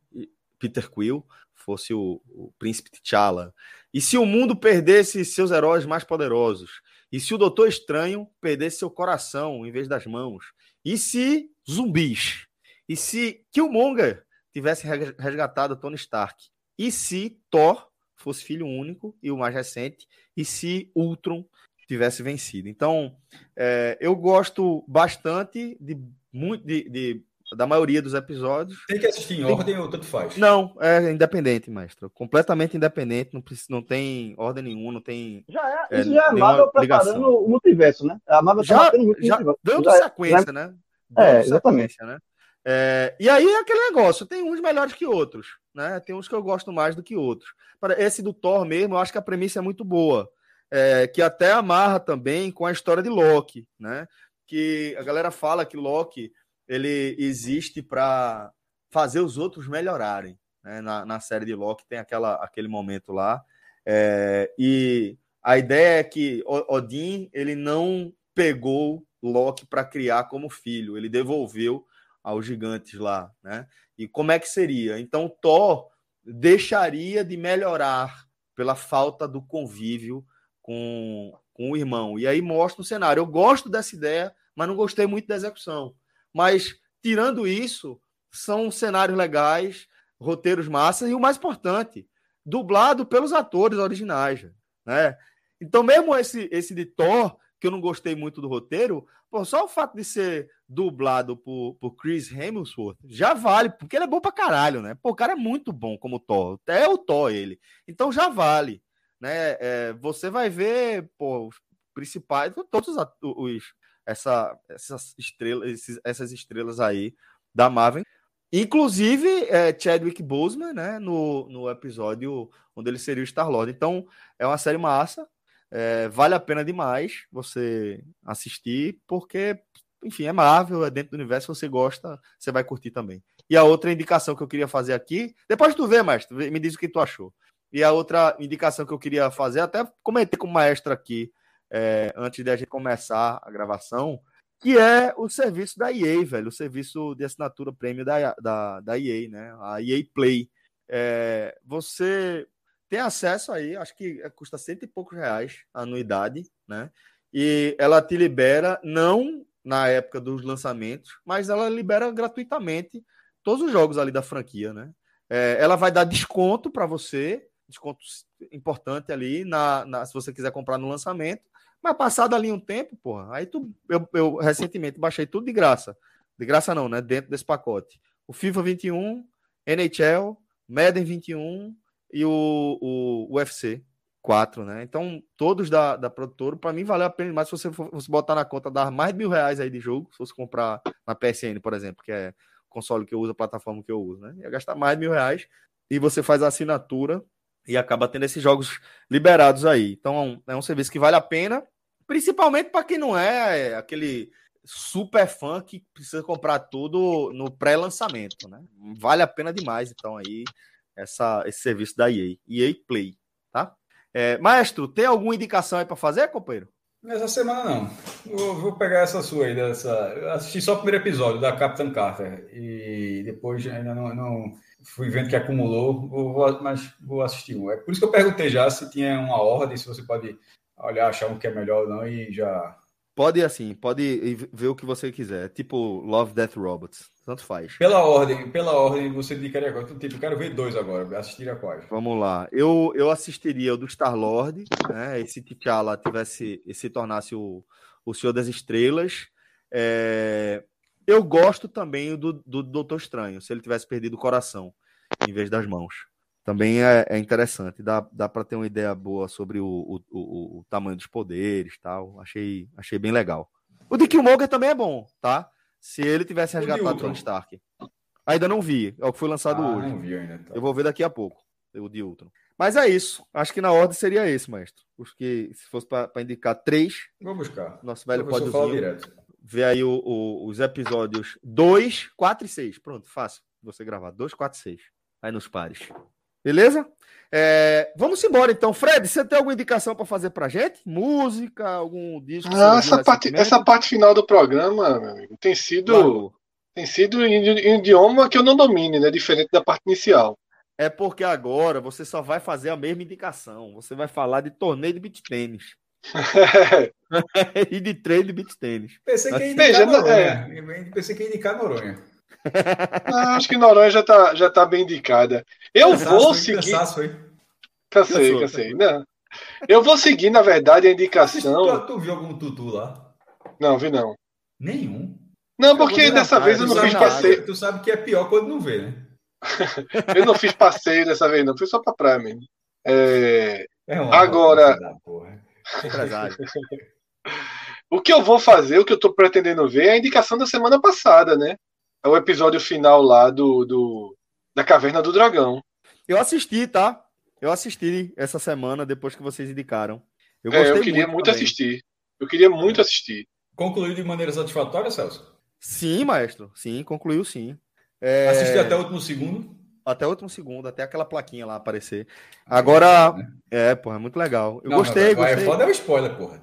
Peter Quill, fosse o, o príncipe T'Challa. E se o mundo perdesse seus heróis mais poderosos? E se o Doutor Estranho perdesse seu coração em vez das mãos? E se zumbis? E se Killmonger tivesse resgatado Tony Stark? E se Thor fosse filho único e o mais recente, e se Ultron tivesse vencido. Então, é, eu gosto bastante de, muito de, de, da maioria dos episódios. Tem que assistir em tem... ordem ou tanto faz? Não, é independente, mestre. Completamente independente, não, precisa, não tem ordem nenhuma, não tem. Já é, isso é, já é a Marvel preparando o multiverso, né? A Marvel já, tá já dando já, sequência, né? Dando é, exatamente. Né? É, e aí é aquele negócio, tem uns melhores que outros, né? Tem uns que eu gosto mais do que outros. Esse do Thor mesmo, eu acho que a premissa é muito boa, é, que até amarra também com a história de Loki, né? Que a galera fala que Loki ele existe para fazer os outros melhorarem. Né? Na, na série de Loki tem aquela, aquele momento lá. É, e a ideia é que Odin ele não pegou Loki para criar como filho, ele devolveu aos gigantes lá, né? E como é que seria? Então Thor deixaria de melhorar pela falta do convívio com, com o irmão. E aí mostra o cenário. Eu gosto dessa ideia, mas não gostei muito da execução. Mas tirando isso, são cenários legais, roteiros massas e o mais importante, dublado pelos atores originais, né? Então mesmo esse esse de Thor que eu não gostei muito do roteiro, pô, só o fato de ser dublado por, por Chris Hemsworth já vale, porque ele é bom pra caralho, né? Pô, o cara é muito bom como Thor, é o Thor ele. Então já vale, né? É, você vai ver, pô, os principais, todos os, os essa, essas estrelas, esses, essas estrelas aí da Marvel. Inclusive é, Chadwick Boseman, né, no, no episódio onde ele seria o Star-Lord. Então, é uma série massa, é, vale a pena demais você assistir, porque, enfim, é Marvel, é dentro do universo, você gosta, você vai curtir também. E a outra indicação que eu queria fazer aqui, depois tu vê, mestre, me diz o que tu achou. E a outra indicação que eu queria fazer, até comentei com o maestro aqui, é, antes de a gente começar a gravação, que é o serviço da EA, velho, o serviço de assinatura prêmio da, da, da EA, né? A EA Play. É, você tem acesso aí, acho que custa cento e poucos reais a anuidade, né? E ela te libera, não na época dos lançamentos, mas ela libera gratuitamente todos os jogos ali da franquia, né? É, ela vai dar desconto para você, desconto importante ali, na, na, se você quiser comprar no lançamento, mas passado ali um tempo, porra, aí tu, eu, eu recentemente baixei tudo de graça. De graça não, né? Dentro desse pacote. O FIFA 21, NHL, Madden 21, e o, o UFC 4, né? Então, todos da, da produtora, para mim, valeu a pena mais se você fosse botar na conta, dar mais de mil reais aí de jogo, se fosse comprar na PSN, por exemplo, que é o console que eu uso, a plataforma que eu uso, né? Ia gastar mais de mil reais e você faz a assinatura e acaba tendo esses jogos liberados aí. Então, é um serviço que vale a pena, principalmente para quem não é, é aquele super fã que precisa comprar tudo no pré-lançamento, né? Vale a pena demais, então aí essa, esse serviço da EA, EA Play, tá? É, Maestro, tem alguma indicação aí para fazer, companheiro? Essa semana não. Eu vou pegar essa sua aí, dessa. Eu assisti só o primeiro episódio da Captain Carter e depois ainda não, não fui vendo que acumulou, vou, mas vou assistir um. É por isso que eu perguntei já se tinha uma ordem, se você pode olhar, achar um que é melhor ou não e já Pode, assim, pode ver o que você quiser. Tipo Love, Death, Robots. Tanto faz. Pela ordem, pela ordem, você indicaria qual? Tipo, eu quero ver dois agora. Assistiria quais? Vamos lá. Eu, eu assistiria o do Star-Lord, né? E se T'Challa tivesse, se tornasse o, O Senhor das Estrelas. É, eu gosto também do, do Doutor Estranho, se ele tivesse perdido o coração em vez das mãos. Também é, é interessante, dá, dá para ter uma ideia boa sobre o, o, o, o tamanho dos poderes tal. Achei, achei bem legal. O de Killmonger também é bom, tá? Se ele tivesse resgatado Tony Stark. Ainda não vi, é o que foi lançado ah, hoje. Ainda, tá. Eu vou ver daqui a pouco, o de Ultron. Mas é isso. Acho que na ordem seria esse, maestro. Porque se fosse para indicar três. Vou buscar. Nosso velho pódiozinho. Ver aí o, o, os episódios 2, 4 e 6. Pronto, fácil. Você gravar. 2, 4 e 6. Aí nos pares. Beleza? É, vamos embora então. Fred, você tem alguma indicação para fazer para gente? Música, algum disco? Ah, essa, parte, essa parte final do programa, meu amigo, tem sido. Claro. Tem sido em, em idioma que eu não domine, né? Diferente da parte inicial. É porque agora você só vai fazer a mesma indicação. Você vai falar de torneio de beat tênis. e de treino de beat tênis. Pensei que ia indicar Noronha. É. Pensei que ia indicar Noronha. Ah, acho que Noronha já tá, já tá bem indicada. Eu cansaço, vou seguir. Cansaço, foi? Cansei, cansei. Não. Eu vou seguir, na verdade, a indicação. Tu, tu viu algum tutu lá? Não, vi não. Nenhum. Não, porque dessa vez eu não fiz passeio. Tu sabe que é pior quando não vê, né? eu não fiz passeio dessa vez, não. Fui só pra praia mesmo. É... É Agora. o que eu vou fazer, o que eu tô pretendendo ver é a indicação da semana passada, né? É o episódio final lá do, do da Caverna do Dragão. Eu assisti, tá? Eu assisti essa semana depois que vocês indicaram. Eu, é, eu queria muito, muito assistir. Eu queria muito assistir. Concluiu de maneira satisfatória, Celso? Sim, maestro. Sim, concluiu sim. É... Assisti até o último segundo? Até o último segundo, até aquela plaquinha lá aparecer. Agora, é, porra, é muito legal. Eu não, gostei, mas, gostei. É foda é o spoiler, porra.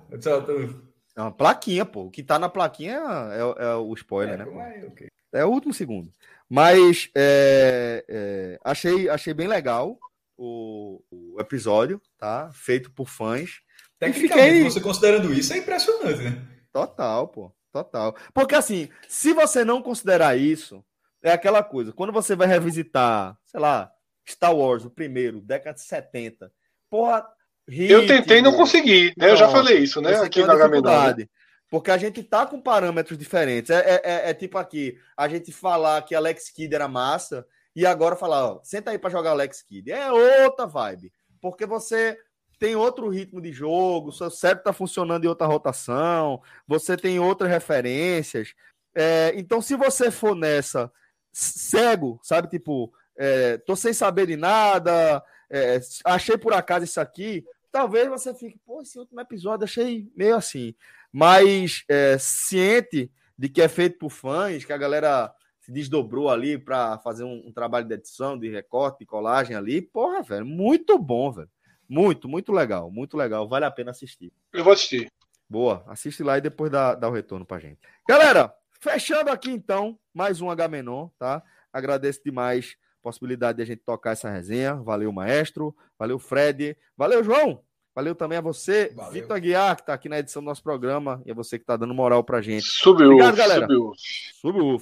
É uma plaquinha, pô. O que tá na plaquinha é, é o spoiler, é, né? É, okay. É o último segundo. Mas é, é, achei, achei bem legal o, o, episódio, tá? Feito por fãs. Tecnicamente, fiquei... você considerando isso, é impressionante, né? Total, pô. Total. Porque assim, se você não considerar isso, é aquela coisa. Quando você vai revisitar, sei lá, Star Wars, o primeiro, década de 70, porra. eu tentei e não consegui, né? Eu já falei isso, né? Aqui na dificuldade. Porque a gente tá com parâmetros diferentes. É, é, é, é, tipo aqui, a gente falar que Alex Kidd era massa e agora falar, ó, senta aí para jogar Alex Kidd. É outra vibe. Porque você tem outro ritmo de jogo, seu cérebro está funcionando em outra rotação, você tem outras referências. É, então, se você for nessa cego, sabe, tipo, é, tô sem saber de nada, é, achei por acaso isso aqui, talvez você fique, pô, esse último episódio achei meio assim. Mas é, ciente de que é feito por fãs, que a galera se desdobrou ali para fazer um, um, trabalho de edição, de recorte, de colagem ali, porra, velho, muito bom, velho. Muito, muito legal, muito legal. Vale a pena assistir. Eu vou assistir. Boa, assiste lá e depois dá, dá o retorno pra gente. Galera, fechando aqui então, mais um H-Menon, tá? Agradeço demais a possibilidade de a gente tocar essa resenha. Valeu, maestro. Valeu, Fred. Valeu, João. Valeu também a você, Vitor Aguiar, que está aqui na edição do nosso programa, e a você que está dando moral para gente. Subiu, Obrigado, galera. Subiu.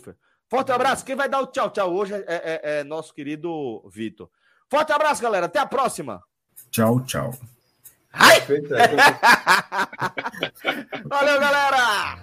Forte abraço. Quem vai dar o tchau, tchau hoje é, é, é nosso querido Vitor. Forte abraço, galera. Até a próxima. Tchau, tchau. Ai! Valeu, galera!